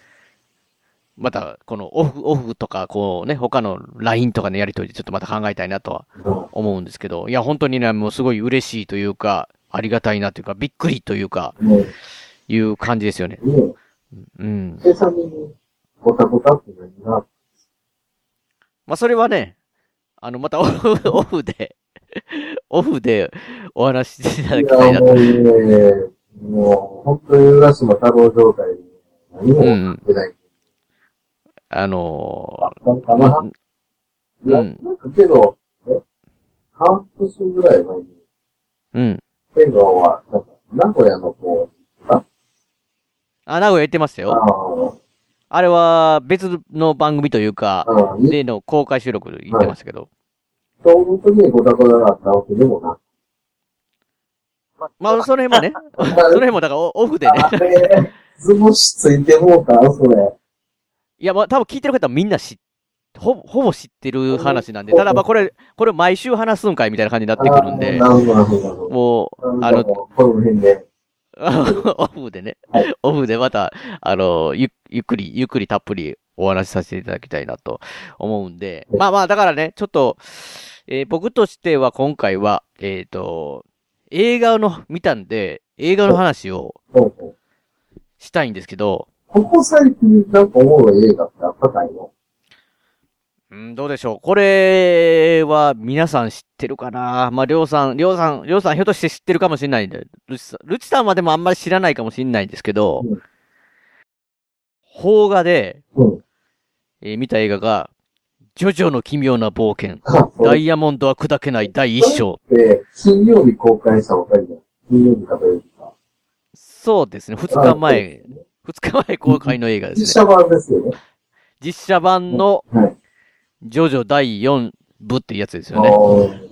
また、このオフ、オフとか、こうね、他の LINE とかのやりとりでちょっとまた考えたいなとはうん。思うんですけど、いや、本当にね、もうすごい嬉しいというか、ありがたいなというか、びっくりというか、ねいう感じですよね。ねうん。え、さんに、ごたごたって何が、まあ、それはね、あの、またオフ、オフで、オフでお話ししていただいきたいや、なと。もうね、もう、本当に浦島太郎状態で、何もうん買ってない。あのあのかー、な、まいや、うんなんかけど、え？半年ぐらい前に、うん。天川は、なんか、名古屋のこあ、名古屋行ってましたう、よ。ああれは別の番組というかあ、、ああ、例の公開収録で行ってましたけど。その時にごたごたがあったわけでもなく。まあ、その辺もね、その辺もだからオオフでね。あれ、図星ついてもうたそれ。いや、まあ、多分聞いてる方はみんな知っほぼ、ほぼ知ってる話なんで、ただまあこれ、これ毎週話すんかいみたいな感じになってくるんで。もう、あの、あの、この辺で。オフでねはい、オフでまた、あの、ゆゆっくり、ゆっくりたっぷりお話しさせていただきたいなと思うんで、まあまあ、だからね、ちょっと、えー僕としては今回は、えっ、と、映画の見たんで、映画の話を。したいんですけど、ここ最近なんかおもろい映画ってあったかいの？うん、どうでしょう。これは皆さん知ってるかな？まあ、りょうさん、りょうさん、りょうさんひょっとして知ってるかもしれないんで、ルチさん、ルチさんはでもあんまり知らないかもしれないんですけど、うん。邦画で、うん。えー見た映画が、ジョジョの奇妙な冒険、ダイヤモンドは砕けない第一章。って、金曜日公開したばかりだ。金曜日か土曜日か。そうですね、二日前、二日前公開の映画ですね。実写版ですよね。実写版のはい。ジョジョ第4部っていうやつですよね。あー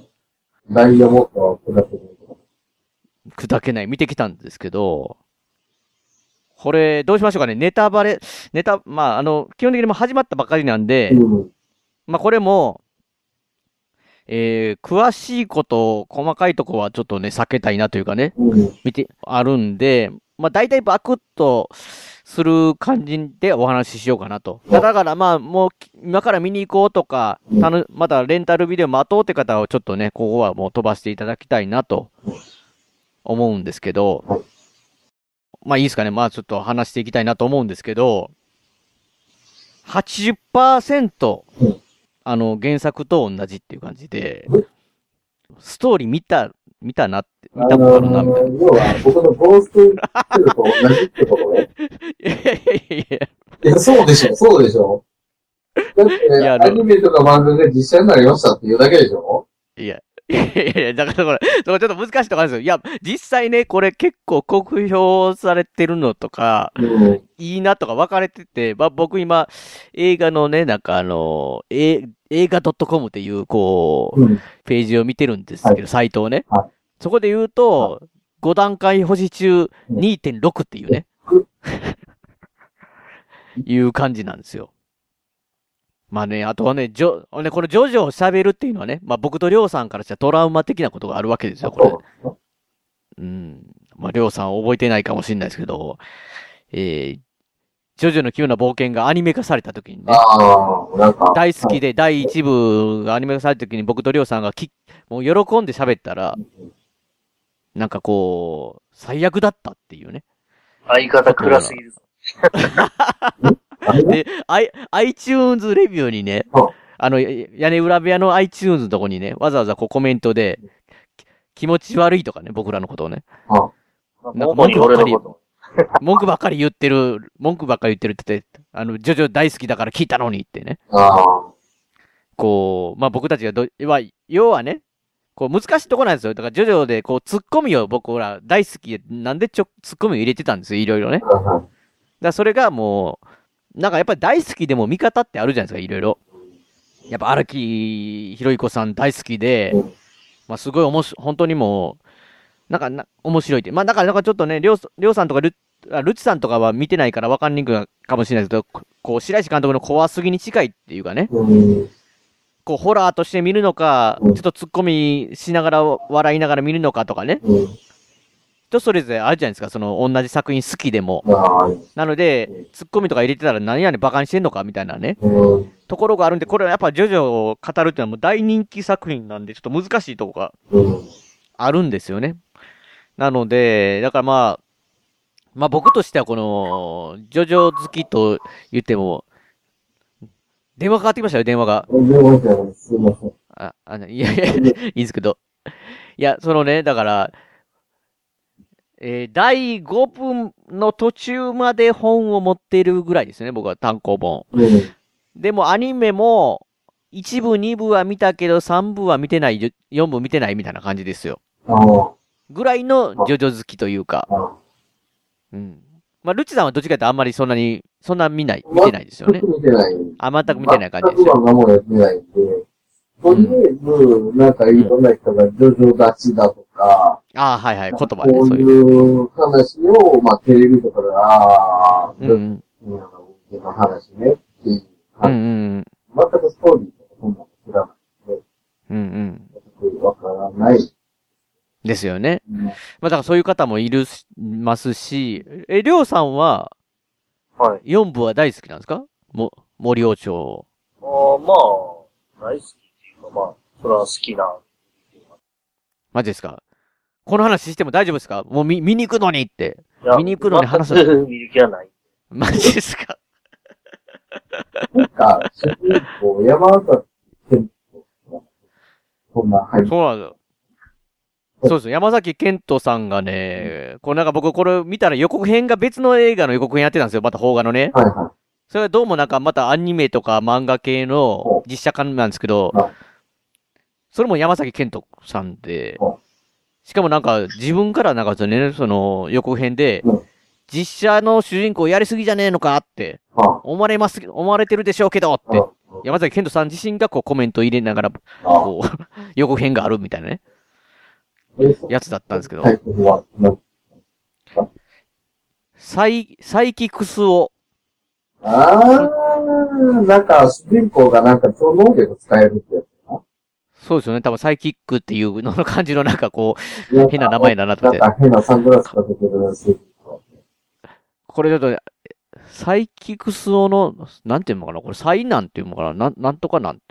ダイヤモンドは下ってるとか。砕けない、見てきたんですけど、これ、どうしましょうかね。ネタバレ、ネタ、まあ、あの、基本的にも始まったばかりなんで、うん。まあ、これも、えー、詳しいこと、細かいとこはちょっとね、避けたいなというかね、うん。見て、あるんで、まあ大体バクッとする感じでお話ししようかなと。だからまあもう今から見に行こうとか、たのまたレンタルビデオ待とうって方はちょっとね、ここはもう飛ばしていただきたいなと思うんですけど、まあいいですかね。まあちょっと話していきたいなと思うんですけど、80%うん、あの原作と同じっていう感じで、ストーリー見た、見たなって、見たことあるな、みたいな。要は、僕のゴーストと同じってことね。いやいやいやいやそうでしょ、そうでしょ。だって、やアニメとか漫画が実写になりましたっていうだけでしょ？いや、いやいや、だからこれ、ちょっと難しいとこあるんですよ。いや、実際ね、これ結構酷評されてるのとか、うん。いいなとか分かれてて、まあ、僕今、映画のね、なんかあの、え映画 .com っていう、こう、うん。ページを見てるんですけど、はサイトをね。はいそこで言うと、5段階星中2.6っていうね。いう感じなんですよ。まあね、あとはね、ジョ、ね、このジョジョを喋るっていうのはね、まあ僕とりょうさんからしたらトラウマ的なことがあるわけですよ、これ。そううん。まあ、りょうさん覚えてないかもしれないですけど、えー、ジョジョの奇妙な冒険がアニメ化された時にね。大好きで第一部がアニメ化された時に僕とりょうさんがき、もう喜んで喋ったら、なんかこう、最悪だったっていうね。相方暗すぎる で、I、iTunes レビューにねうん、あの、や屋根裏部屋の iTunes のとこにね、わざわざこうコメントで、き気持ち悪いとかね、僕らのことをね、あなんか主に俺のこと？文句ばっかり言ってる、文句ばっかり言ってるって言って、あの、ジョジョ大好きだから聞いたのにってね。こう、まあ僕たちがど、まあ、要はね、こう難しいとこなんですよ。だからジョジョでこうツッコミを僕ら大好きで、なんでちょ、ツッコミを入れてたんですよ、いろいろね。だそれがもう、なんかやっぱり大好きでも見方ってあるじゃないですか、いろいろ。やっぱ荒木博彦さん大好きで、まあすごいおもし、本当にもう、なんかな、面白いって。まあだからなんかちょっとね、りょう、りょうさんとかルルチさんとかは見てないからわかんにくいかもしれないですけど、こう、白石監督の怖すぎに近いっていうかね、こう、ホラーとして見るのか、ちょっと突っ込みしながら、笑いながら見るのかとかね、人それぞれあるじゃないですか、その、同じ作品好きでも。なので、突っ込みとか入れてたら何やねんバカにしてんのかみたいなね、うん。ところがあるんで、これはやっぱジョジョを語るっていうのはもう大人気作品なんで、ちょっと難しいとこがうん。あるんですよね。なので、だからまあ、まあ僕としてはこの、ジョジョ好きと言っても、電話かかってきましたよ、電話が。電話すいません。あ、あの、いやいや、いいんですけど。いや、そのね、だから、えー第5分の途中まで本を持っているぐらいですね、僕は単行本。うん。でもアニメも、1部、2部は見たけど、3部は見てない、4部見てないみたいな感じですよ。ぐらいのジョジョ好きというか。あうん。まあ、ルチさんはどっちかというとあんまりそんなに、そんな見ない、見てないですよね全。く見てない。あ、全く見てない感じですよ。全く漫画もやってないんで、とりあえず、なんかいろんな人がジョジョ立ちだとか、ああ、はいはい、言葉こで、そうういう。いう話を、まあテレビとかで、ああ、うんうん。なんか僕の話ね、っていううんう感じ。ん全くストーリーとかそんなの知らない。うん。うんわからない。ですよね。うんまあ、だからそういう方もいるし、ますし、え、りょうさんは、はい。4部は大好きなんですか？も、森王朝。あーまあ、大好きまあ、それは好きな。マジですか？この話しても大丈夫ですか？もう見、見に行くのにって。見に行くのに話す見る気はない。マジですか？なんか、主人公、山崎健人そんなそうなんですよ。そうですよ。山崎健人さんがね、これなんか僕これ見たら予告編が別の映画の予告編やってたんですよ。また邦画のね。はいはそれはどうもなんかまたアニメとか漫画系のほ実写化なんですけどはい、それも山崎健人さんでほ、しかもなんか自分からなんかそのね、その予告編でうん、実写の主人公やりすぎじゃねえのかって、思われます、思われてるでしょうけどっあ、てあ、山崎健人さん自身がこうコメント入れながら、あ、こう、予告編があるみたいなね、え。やつだったんですけど。サイ、サイキクスを、あー、なんか、主人公がなんか超能力使えるってやつ。かそうですよね。多分サイキックっていうのの感じのなんかこう、な。変な名前だなと思ってなんか変なサングラスかけてる主人公。これちょっと、サイキクスオの、なんていうのかなこれ、サイなんていうのかななん、なんとかなんて。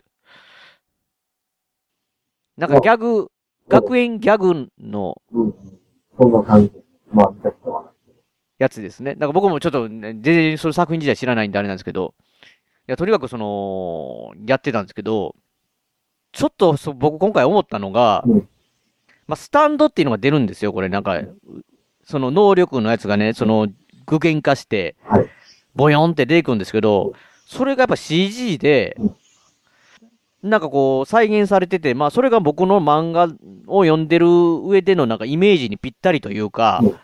なんかギャグ、学園ギャグのうん。そんな感じ。まあ、見たことはない。やつですね。だから僕もちょっと、ね、全然その作品自体知らないんであれなんですけど、いや、とにかくその、やってたんですけど、ちょっとそ僕今回思ったのが、うん。まあ、スタンドっていうのが出るんですよ、これ。なんか、その能力のやつがね、その、具現化してはい、ボヨンって出てくるんですけど、それがやっぱ CG で、なんかこう、再現されてて、まあ、それが僕の漫画を読んでる上でのなんかイメージにぴったりというかうん、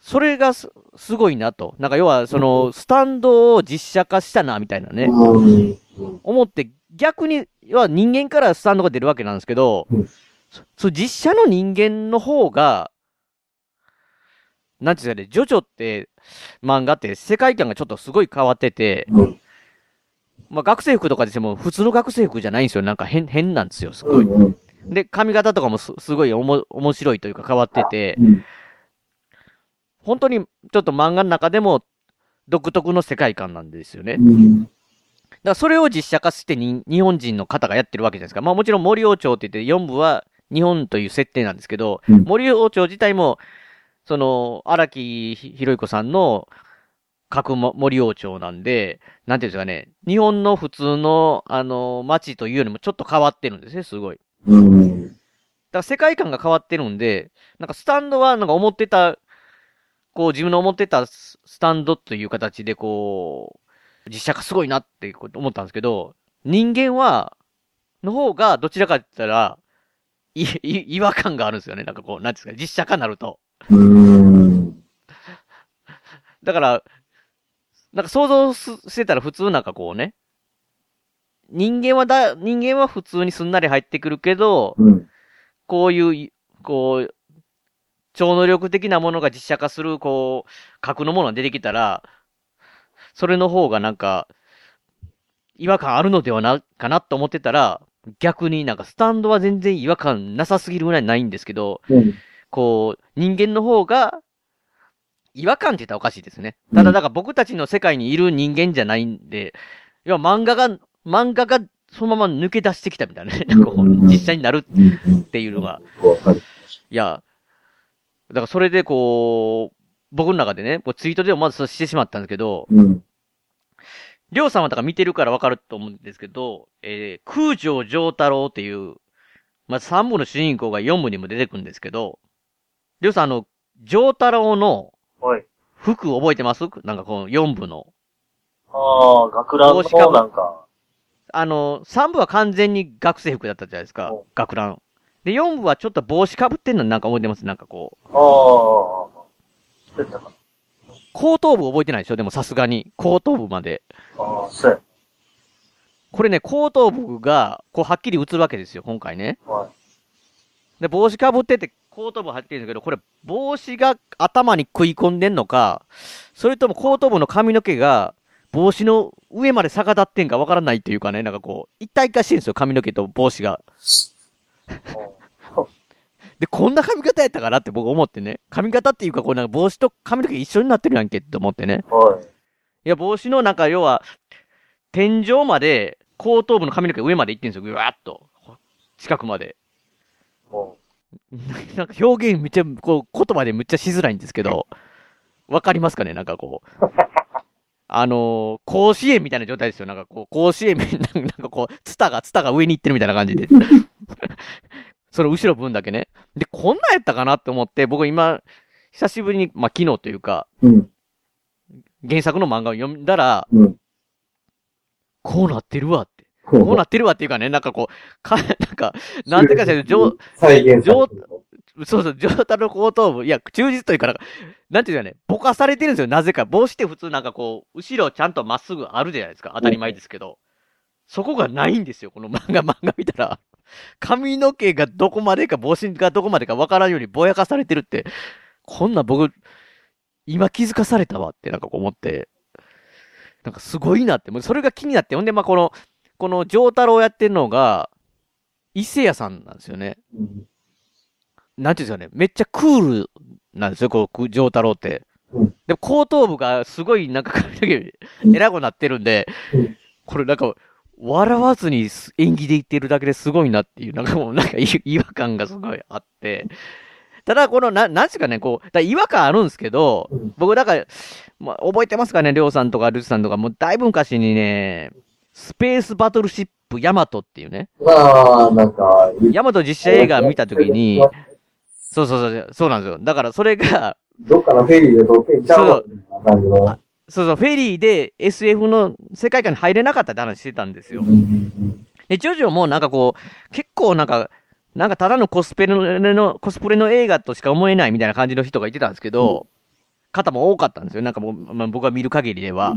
それがすすごいなと。なんか要は、その、スタンドを実写化したな、みたいなね。うん。思って、逆に、要は人間からスタンドが出るわけなんですけど、うんそ実写の人間の方が、なんていうんですかね、ジョジョって漫画って世界観がちょっとすごい変わってて、うん。まあ学生服とかでしても普通の学生服じゃないんですよ。なんか変、変なんですよ、すごい。うん。で、髪型とかもすすごいおも面白いというか変わってて、うん。本当にちょっと漫画の中でも独特の世界観なんですよね。うん。だからそれを実写化してに日本人の方がやってるわけじゃないですか。まあもちろん森王朝って言って4部は日本という設定なんですけど、うん森王朝自体も、その、荒木ひろ彦さんの各も森王朝なんで、なんていうんですかね、日本の普通の、あの、街というよりもちょっと変わってるんですね、すごい。うん。だから世界観が変わってるんで、なんかスタンドはなんか思ってた、こう自分の思ってたススタンドという形でこう、実写化すごいなって思ったんですけど、人間は、の方がどちらかって言ったら、い、い、違和感があるんですよね。なんかこう、なんですか、実写化になると。うん。だから、なんか想像すしてたら普通なんかこうね、人間はだ、人間は普通にすんなり入ってくるけど、うん。こういうい、こう、超能力的なものが実写化する、こう、格のものが出てきたら、それの方がなんか、違和感あるのではな、かなと思ってたら、逆になんかスタンドは全然違和感なさすぎるぐらいないんですけど、うん。こう、人間の方が、違和感って言ったらおかしいですね。ただ、だから僕たちの世界にいる人間じゃないんで、要は漫画が、漫画がそのまま抜け出してきたみたいなね。なん実写になるっうん。ていうのが。いや、だからそれでこう、僕の中でね、こうツイートでもまずそうしてしまったんですけど、うん。りょうさんはだから見てるからわかると思うんですけど、えー、空城城太郎っていう、まず3部の主人公が4部にも出てくるんですけど、りょうさんあの、城太郎のはい。服覚えてます？なんかこの4部の。ああ、学ランのなんか、あの、3部は完全に学生服だったじゃないですかお。学ラン。で、4部はちょっと帽子かぶってんのなんか覚えてます？なんかこう。ああ、後頭部覚えてないでしょ？でもさすがに。後頭部まで。な。ああ、そうこれね、後頭部が、こう、はっきり映るわけですよ、今回ね。や。はい。で、帽子かぶってて、後頭部はっきりるんだけど、これ、帽子が頭に食い込んでんのか、それとも後頭部の髪の毛が、帽子の上まで逆立ってんかわからないっていうかね、なんかこう、一体化してるんですよ、髪の毛と帽子が。で、こんな髪型やったかなって僕思ってね。髪型っていうか、こうなんか帽子と髪の毛一緒になってるやんけって思ってね。はい。いや、帽子のなんか、要は、天井まで、後頭部の髪の毛上まで行ってんですよ、ぐわーっと。近くまで。もなんか表現めっちゃ、こう、言葉でめっちゃしづらいんですけど、わかりますかね？なんかこう。あのー甲子園みたいな状態ですよ。なんかこう、甲子園みたいな、なんかこう、ツタが、ツタが上に行ってるみたいな感じで。その後ろ分だけね。で、こんなんやったかなって思って、僕今、久しぶりに、まあ、昨日というか、うん。原作の漫画を読んだら、うん。こうなってるわって。ここうなってるわっていうかね、なんかこう、か、なんか、なんていうかしら、上、再現されてるそうそう、上太の後頭部、いや、忠実というか、なんかなんていうかね、ぼかされてるんですよ、なぜか。帽子って普通なんかこう、後ろちゃんとまっすぐあるじゃないですか。当たり前ですけど。そこがないんですよ、この漫画、漫画見たら。髪の毛がどこまでか、帽子がどこまでかわからんようにぼやかされてるって、こんな僕、今気づかされたわってなんかこう思って、なんかすごいなって、もうそれが気になって、ほんで、まあ、この、この上太郎やってるのが、伊勢屋さんなんですよね。うんなんていうんですかね、めっちゃクールなんですよ、こう、上太郎って。うんでも後頭部がすごいなんか髪の毛偉くなってるんでうん、これなんか、笑わずに演技で言ってるだけですごいなっていう、なんかもうなんか違違和感がすごいあって。ただこの、な、なんすかね、こう、だ違和感あるんですけど、うん僕だから、まあ、覚えてますかね、りょうさんとかルチさんとか、もうだいぶ昔にね、スペースバトルシップヤマトっていうね、まあ、なんか、ヤマト実写映画見たときに、そうそうそう、そうなんですよ。だからそれが、どっかのフェリーで撮ってんちゃうわみたいな感じの。そうそう、フェリーで SF の世界観に入れなかったって話してたんですよで、ジョジョもなんかこう、結構なんか、なんかただのコスプレの、コスプレの映画としか思えないみたいな感じの人がいてたんですけど、方も多かったんですよ。なんかもう、まあ、僕が見る限りでは。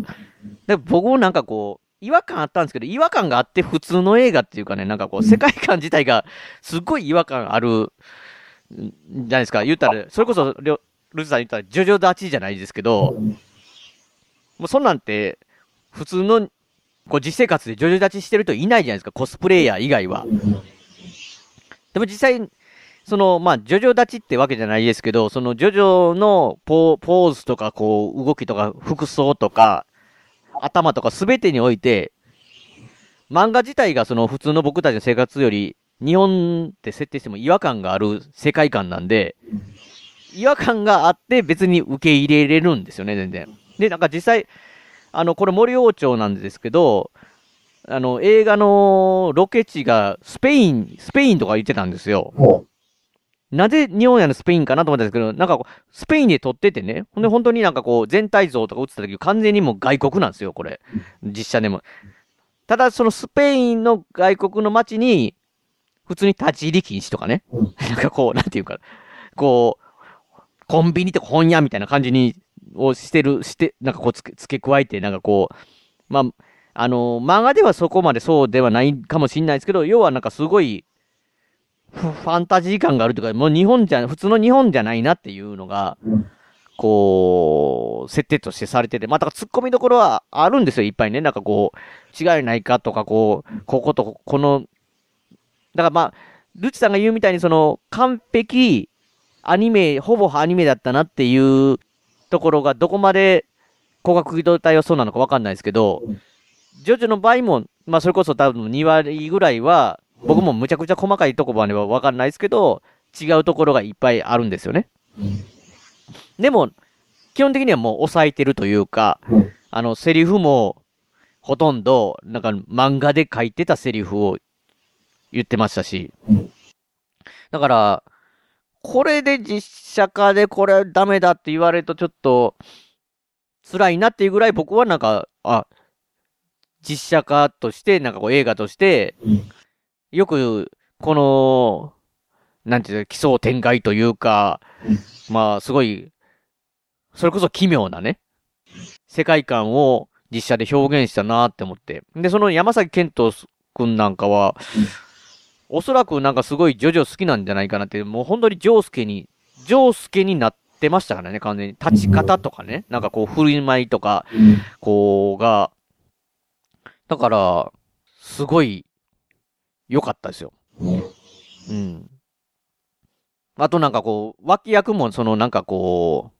で、僕もなんかこう、違和感あったんですけど、違和感があって普通の映画っていうかね、なんかこう、世界観自体がすっごい違和感ある、んじゃないですか。言ったら、それこそ、ルズさん言ったら、ジョジョ立ちじゃないですけど、うんもうそんなんて、普通の、こう実生活でジョジョ立ちしてる人いないじゃないですか、コスプレイヤー以外は。でも実際、その、まあ、ジョジョ立ちってわけじゃないですけど、そのジョジョのポーズとか、こう、動きとか、服装とか、頭とかすべてにおいて、漫画自体がその普通の僕たちの生活より、日本って設定しても違和感がある世界観なんで、違和感があって別に受け入れれるんですよね、全然。で、なんか実際、あの、これ森王朝なんですけど、あの、映画のロケ地がスペイン、スペインとか言ってたんですよ。もなぜ日本やのスペインかなと思ったんですけど、なんかこう、スペインで撮っててね、ほんで本当になんかこう、全体像とか映った時完全にもう外国なんですよ、これ。実写でも。ただそのスペインの外国の街に、普通に立ち入り禁止とかね。うんなんかこう、なんていうか、こう、コンビニとか本屋みたいな感じに、をしてる、して、なんかこう付け、付け加えて、なんかこう、まあ、あの漫画ではそこまでそうではないかもしれないですけど、要はなんかすごい、フファンタジー感があるというか、もう日本じゃ、普通の日本じゃないなっていうのが、うんこう、設定としてされてて、まあ、だから突っ込みどころはあるんですよ、いっぱいね。なんかこう、違いないかとか、こう、こことこ、この、だからまあ、ルチさんが言うみたいにその、完璧、アニメ、ほぼアニメだったなっていうところがどこまで光学機動隊はそうなのかわかんないですけど、ジョジョの場合も、まあそれこそ多分2割ぐらいは、僕もむちゃくちゃ細かいところまではわかんないですけど、違うところがいっぱいあるんですよね。でも、基本的にはもう抑えてるというか、あの、セリフも、ほとんど、なんか漫画で書いてたセリフを言ってましたし。だから、これで実写化でこれダメだって言われるとちょっと、辛いなっていうぐらい僕はなんか、あ、実写化として、なんかこう映画として、うん。よく、この、なんていうの、奇想天外というか、まあ、すごい、それこそ奇妙なね、世界観を実写で表現したなって思って。で、その山崎健人くんなんかは、おそらくなんかすごいジョジョ好きなんじゃないかなって、もう本当にジョースケに、ジョースケになってましたからね、完全に。立ち方とかね、なんかこう振る舞いとか、うんこうが、だから、すごい良かったですよ。うんうん。あとなんかこう、脇役もそのなんかこ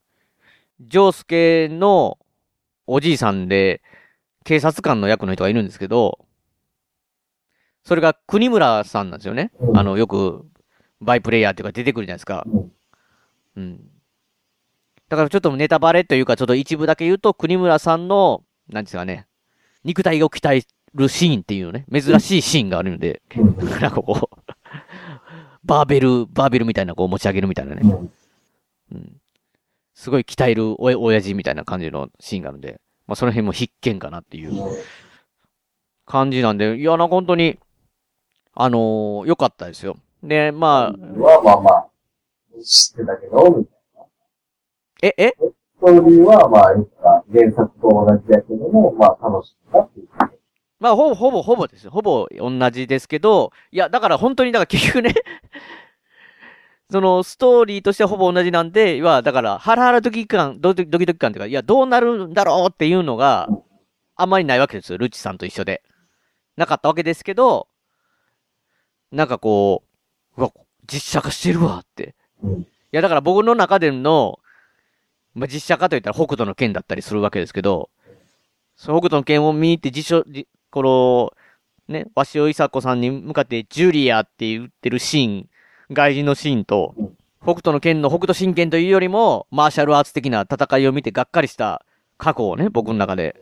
う、ジョースケのおじいさんで、警察官の役の人がいるんですけど、それが国村さんなんですよね。うんあの、よく、バイプレイヤーっていうか出てくるじゃないですか。うんうん。だからちょっとネタバレというか、ちょっと一部だけ言うと、国村さんの、なんですかね、肉体を鍛えるシーンっていうね、珍しいシーンがあるので、うんなんかこう、バーベル、バーベルみたいなこう持ち上げるみたいなね、うんうん。すごい鍛えるおや親父みたいな感じのシーンがあるんで、まあその辺も必見かなっていう感じなんで、いやな、本当に、あのー良かったですよ。で、まあ、は、まあまあ、知ってたけど、みたいな。え、え？ストーリーは、まあ、原作と同じだけども、まあ、楽しかったっていう。まあ、ほぼ、ほぼ、ほぼですよ。ほぼ同じですけど、いや、だから本当に、だから結局ね、その、ストーリーとしてはほぼ同じなんで、は、だから、ハラハラドキ感、ドキドキドキ感っていうか、いや、どうなるんだろうっていうのが、あんまりないわけですよ。ルチさんと一緒で。なかったわけですけど、なんかこう、うわ、実写化してるわって。うん。いや、だから僕の中での、まあ、実写化といったら北斗の剣だったりするわけですけど、その北斗の剣を見に行って実証、じこの、ね、鷲尾いさ子さんに向かってジュリアって言ってるシーン、外人のシーンと、北斗の剣の北斗神拳というよりも、マーシャルアーツ的な戦いを見てがっかりした過去をね、僕の中で、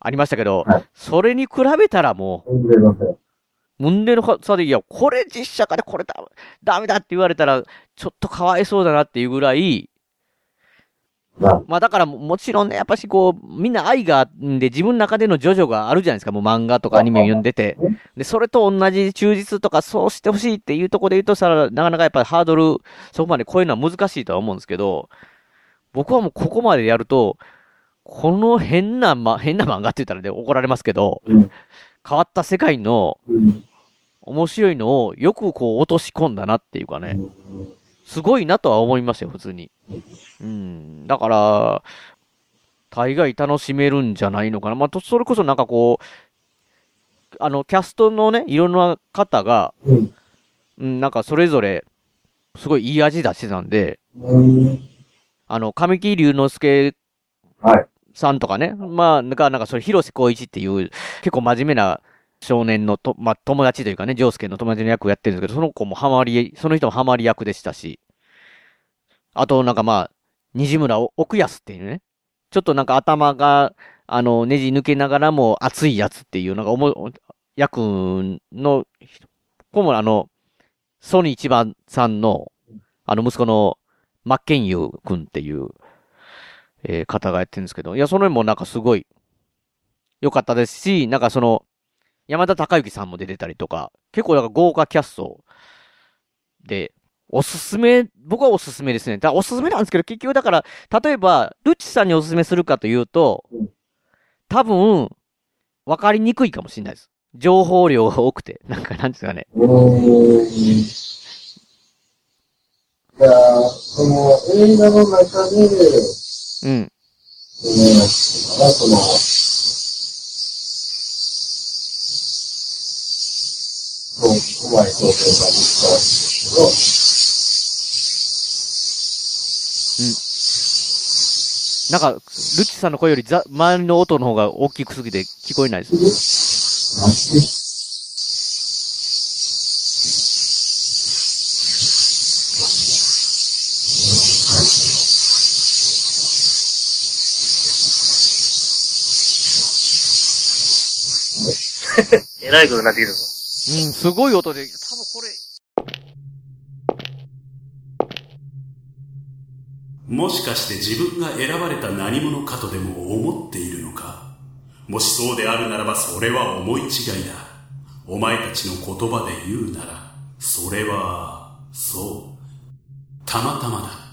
ありましたけど、はい。それに比べたらもう、全然ません。胸の差で、いや、これ実写化でこれだ、ダメだって言われたら、ちょっとかわいそうだなっていうぐらい、まあ、まあだからももちろんね、やっぱしこう、みんな愛があんで自分の中でのジョジョがあるじゃないですか、もう漫画とかアニメを読んでて。で、それと同じ忠実とかそうしてほしいっていうところで言うとしたら、なかなかやっぱりハードル、そこまで超えるのは難しいとは思うんですけど、僕はもうここまでやると、この変な、ま、変な漫画って言ったらね、怒られますけど、うん変わった世界のうん。面白いのをよくこう落とし込んだなっていうかね、すごいなとは思いますよ、普通に。うん。だから、大概楽しめるんじゃないのかな。まあ、と、それこそなんかこう、あの、キャストのね、いろんな方が、うん。うん、なんかそれぞれ、すごいいい味出してたんで、うん。あの、神木隆之介はい。さんとかね、まあ、なんか、なんかそれ、広瀬光一っていう、結構真面目な少年のと、まあ、友達というかね、ジョースケの友達の役をやってるんですけど、その子もハマり、その人もハマり役でしたし、あと、なんかまあ、西村奥安っていうね、ちょっとなんか頭が、あの、ネジ抜けながらも熱いやつっていう、なんか思い、役の、子もあの、ソニー一番さんの、あの息子の、マッケンユー君っていう、えー方がやってるんですけど、いや、その辺もなんかすごい良かったですし、なんかその、山田孝之さんも出てたりとか、結構なんか豪華キャストで、おすすめ、僕はおすすめですね。だおすすめなんですけど、結局だから、例えば、ルッチさんにおすすめするかというとうん、多分、わかりにくいかもしれないです。情報量が多くて、なんかなんですかね。その映画の中で、うん。その、そう、うまい想定が見つからんですなんか、ルッチさんの声よりざ周りの音の方が大きくすぎて聞こえないです。えらいことになってきたぞ。うん、すごい音で、多分これ、もしかして自分が選ばれた何者かとでも思っているのか？もしそうであるならばそれは思い違いだ。お前たちの言葉で言うなら、それは、そう、たまたまだ。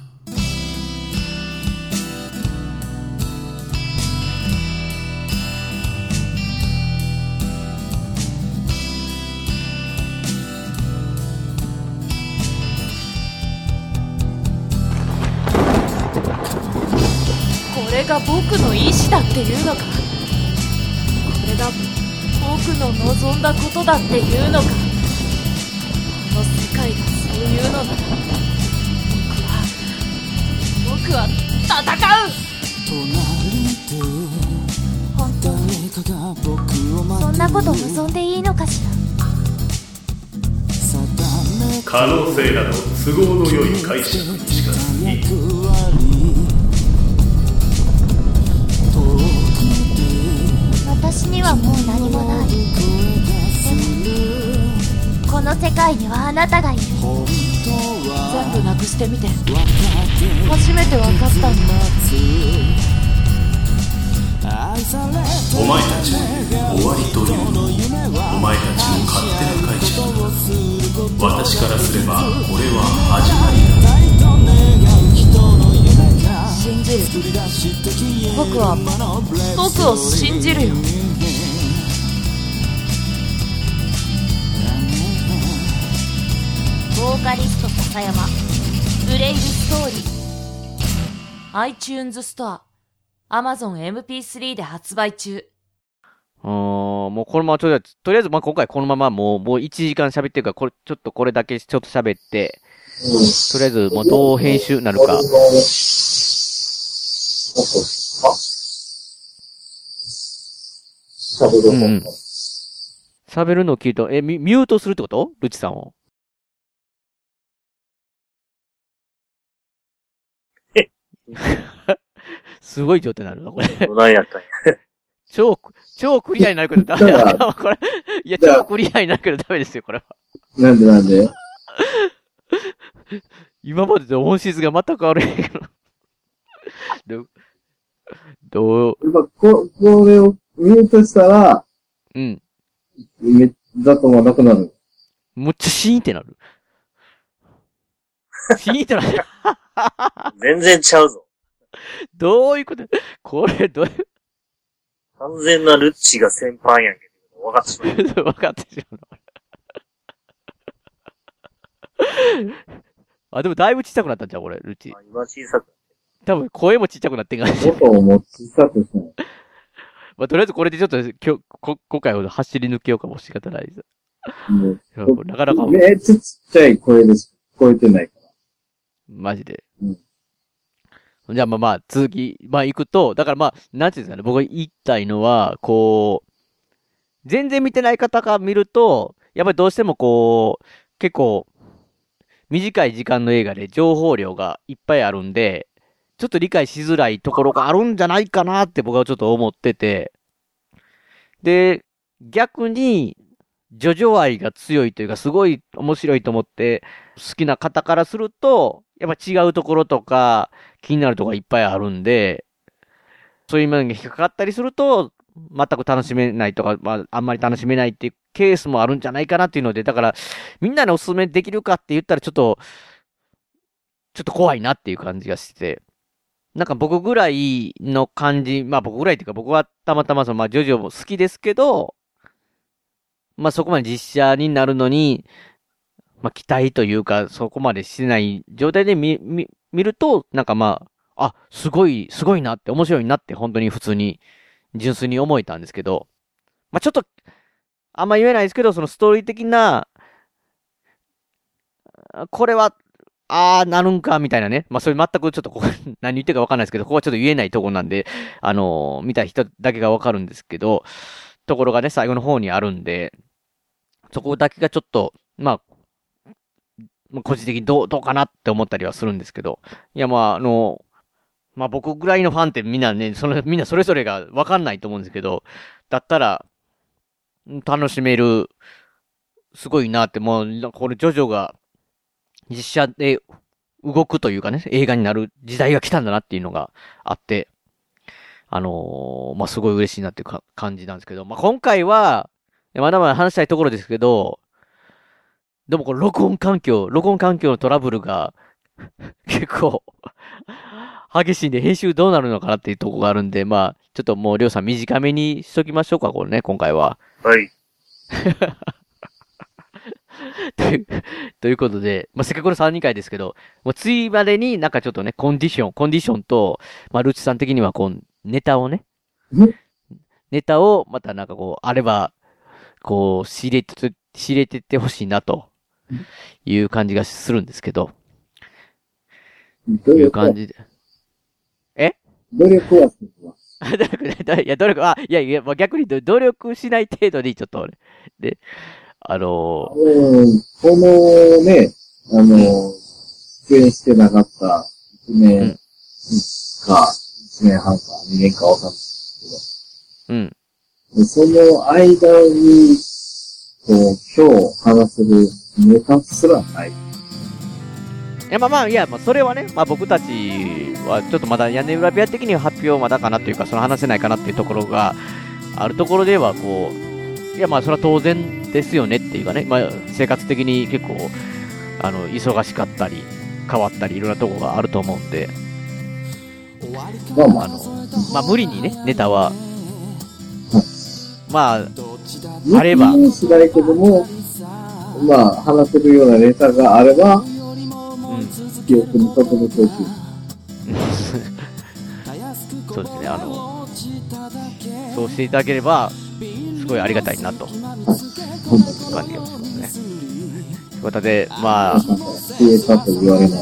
が僕の意志だっていうのか？これが僕の望んだことだっていうのか？この世界がそういうのなら僕は僕は戦う！本当にそんなこと望んでいいのかしら可能性など都合の良い解釈にしかない。私にはもう何もない。でもこの世界にはあなたがいる。全部なくしてみて。初めて分かったんだお前たち終わりというのお前たちの勝手な解釈だ私からすればこれは始まりだ。信じる。僕は僕を信じるよカリスト笹山。ブレイブストーリー。iTunes ストア。Amazon MP3 で発売中。うーん、もうこのままとりあえず、とりあえずまあ今回このままもう、もう1時間喋ってるから、これ、ちょっとこれだけちょっと喋って、とりあえずもうどう編集なるか。あ喋るうん。うん。方喋るのを聞いると、え、ミミュートするってこと？ルチさんを。すごい状態になるな、これ。どないやったんや。超、超クリアになるけどダメだ。これ、いや、超クリアになるけどダメですよ、これは。なんでなんで？今までと音質が全く悪いけど。どどう、今、こ、これをミュートしたら、うん。め、雑音がなくなる。むっちゃシーンってなる。シーンってなる。全然ちゃうぞ。どういうこと？これ、どう？いう、完全なルッチが先輩やんけど。分かってしまう。分かってしまうな。あ、でもだいぶ小さくなったんじゃん、これ、ルチ。あ今小さく。多分声もちっちゃくなってんから。音をもう小さくしない。まあ、とりあえずこれでちょっと、今日、こ、今回ほど走り抜けようかもし方ないです。なかなか、めっちゃちっちゃい声で聞こえてないから。マジで。うんじゃあまあまあ、続き、まあ行くと、だからまあ、なんていうんですかね、僕が言いたいのは、こう、全然見てない方が見ると、やっぱりどうしてもこう、結構、短い時間の映画で情報量がいっぱいあるんで、ちょっと理解しづらいところがあるんじゃないかなって僕はちょっと思ってて、で、逆に、ジョジョ愛が強いというか、すごい面白いと思って、好きな方からすると、やっぱ違うところとか、気になるところがいっぱいあるんで、そういうものが引っかかったりすると、全く楽しめないとか、まあ、あんまり楽しめないっていうケースもあるんじゃないかなっていうので、だから、みんなにお勧めできるかって言ったらちょっと、ちょっと怖いなっていう感じがしてて、なんか僕ぐらいの感じ、まあ僕ぐらいっていうか僕はたまたまその、まあジョジョも好きですけど、まあそこまで実写になるのに、まあ期待というか、そこまでしてない状態で見、見、見ると、なんかまあ、あ、すごい、すごいなって、面白いなって、本当に普通に、純粋に思えたんですけど、まあちょっと、あんま言えないですけど、そのストーリー的な、これは、あー、なるんか、みたいなね。まあ、それ全くちょっとここ、何言ってるかわかんないですけど、ここはちょっと言えないとこなんで、あのー見た人だけがわかるんですけど、ところがね、最後の方にあるんで、そこだけがちょっと、まあ、まあ個人的にどう、どうかなって思ったりはするんですけど、いや、まあ、あの、まあ僕ぐらいのファンってみんなね、その、みんなそれぞれがわかんないと思うんですけど、だったら、楽しめる、すごいなって、もう、これ、ジョジョが、実写で動くというかね、映画になる時代が来たんだなっていうのがあって、あのーまあ、すごい嬉しいなっていうか感じなんですけど、まあ、今回は、まだまだ話したいところですけど、でもこれ録音環境、録音環境のトラブルが 結構激しいんで編集どうなるのかなっていうところがあるんで、まあ、ちょっともうりょうさん短めにしときましょうか、これね、今回は。はい。という、ということで、まあ、せっかくの3人会ですけど、もう次までになんかちょっとね、コンディション、コンディションと、まあ、ルチさん的にはこう、ネタをねん、ネタをまたなんかこう、あれば、こう、仕入れて、仕入れてってほしいなと、いう感じがするんですけど、いう努力は。感、じで。努力はするわ。あ努力ね、どいや、努力、あ、いやいや、まあ、逆に努力しない程度にちょっと俺、で、あのうん、このね、あの、出演してなかった1年うん。か、1年半か、2年かわかんないですーうん。けど、その間に、こう、今日話せるネタすらない。いや、まあまあ、いや、まあ、それはね、まあ僕たちは、ちょっとまだ屋根裏部屋的には発表まだかなっていうか、その話せないかなっていうところがあるところでは、こう、いや、まあ、それは当然ですよねっていうかね、まあ、生活的に結構、あの、忙しかったり、変わったり、いろんなところがあると思うんで、まあの、まあ、無理にね、ネタは、まあ、あればまあ、話せるようなネタがあれば、うん。記憶に留めておく。そうですね、あの、そうしていただければ、すごいありがたいなと、ほんまに感じがしますね。ということで、まあ、消えたと言われない。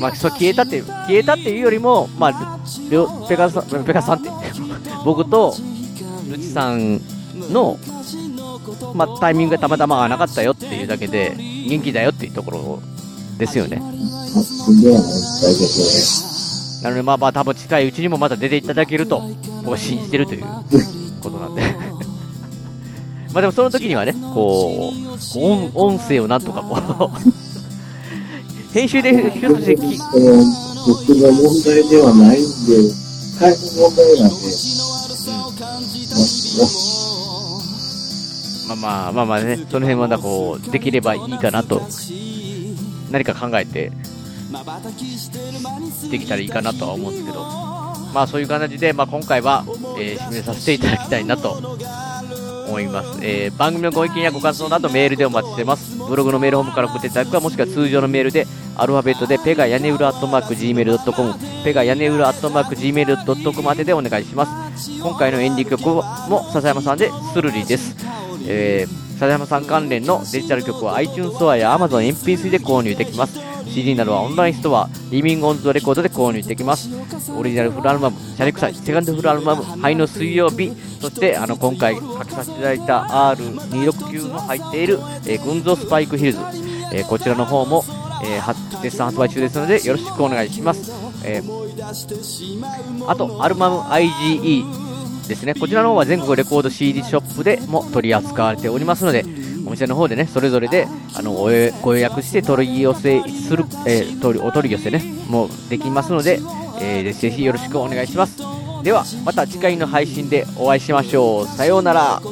まあ、そう消えたって、消えたっていうよりも、まあ、ペガさん、ペガさんって、僕と、ルチさんの、まあ、タイミングがたまたま合わなかったよっていうだけで、元気だよっていうところですよね。なので、まあまあ、多分近いうちにもまた出ていただけると、僕は信じてるということなんで。まあでもその時にはね、こう、音、音声をなんとかこう、編集でひょっとして僕の問題ではないんで、大変問題なんで、まあまあまあまあね、その辺はだこう、できればいいかなと、何か考えて、できたらいいかなとは思うんですけど、まあそういう感じで、まあ今回は、えー締めさせていただきたいなと思います。えー番組のご意見やご感想などメールでお待ちしてます。ブログのメールホームから送っていただくか、もしくは通常のメールで、アルファベットでペガ屋根裏アットマーク Gmail.com、ペガ屋根裏アットマーク Gmail.com まででお願いします。今回のエンディング曲も笹山さんでスルリです。えー笹山さん関連のデジタル曲は iTunes ストアや Amazon MP3 で購入できます。CD などはオンラインストア、リビングオンズレコードで購入できます。オリジナルフルアルバム、シャレクサイ、セカンドフルアルバム、灰の水曜日、そしてあの今回書きさせていただいた R269 の入っている、えー、群像スパイクヒルズ、えーこちらの方も、えー絶賛発売中ですのでよろしくお願いします。えーあと、アルバム IGE ですね。こちらの方は全国レコード CD ショップでも取り扱われておりますので、お店の方でね、それぞれで、あの、ご予約して取り寄せする、えー取りお取り寄せね、もうできますので、えーぜひよろしくお願いします。では、また次回の配信でお会いしましょう。さようなら。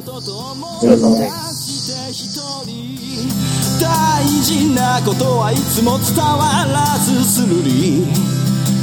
大事なことはいつも伝わらずするり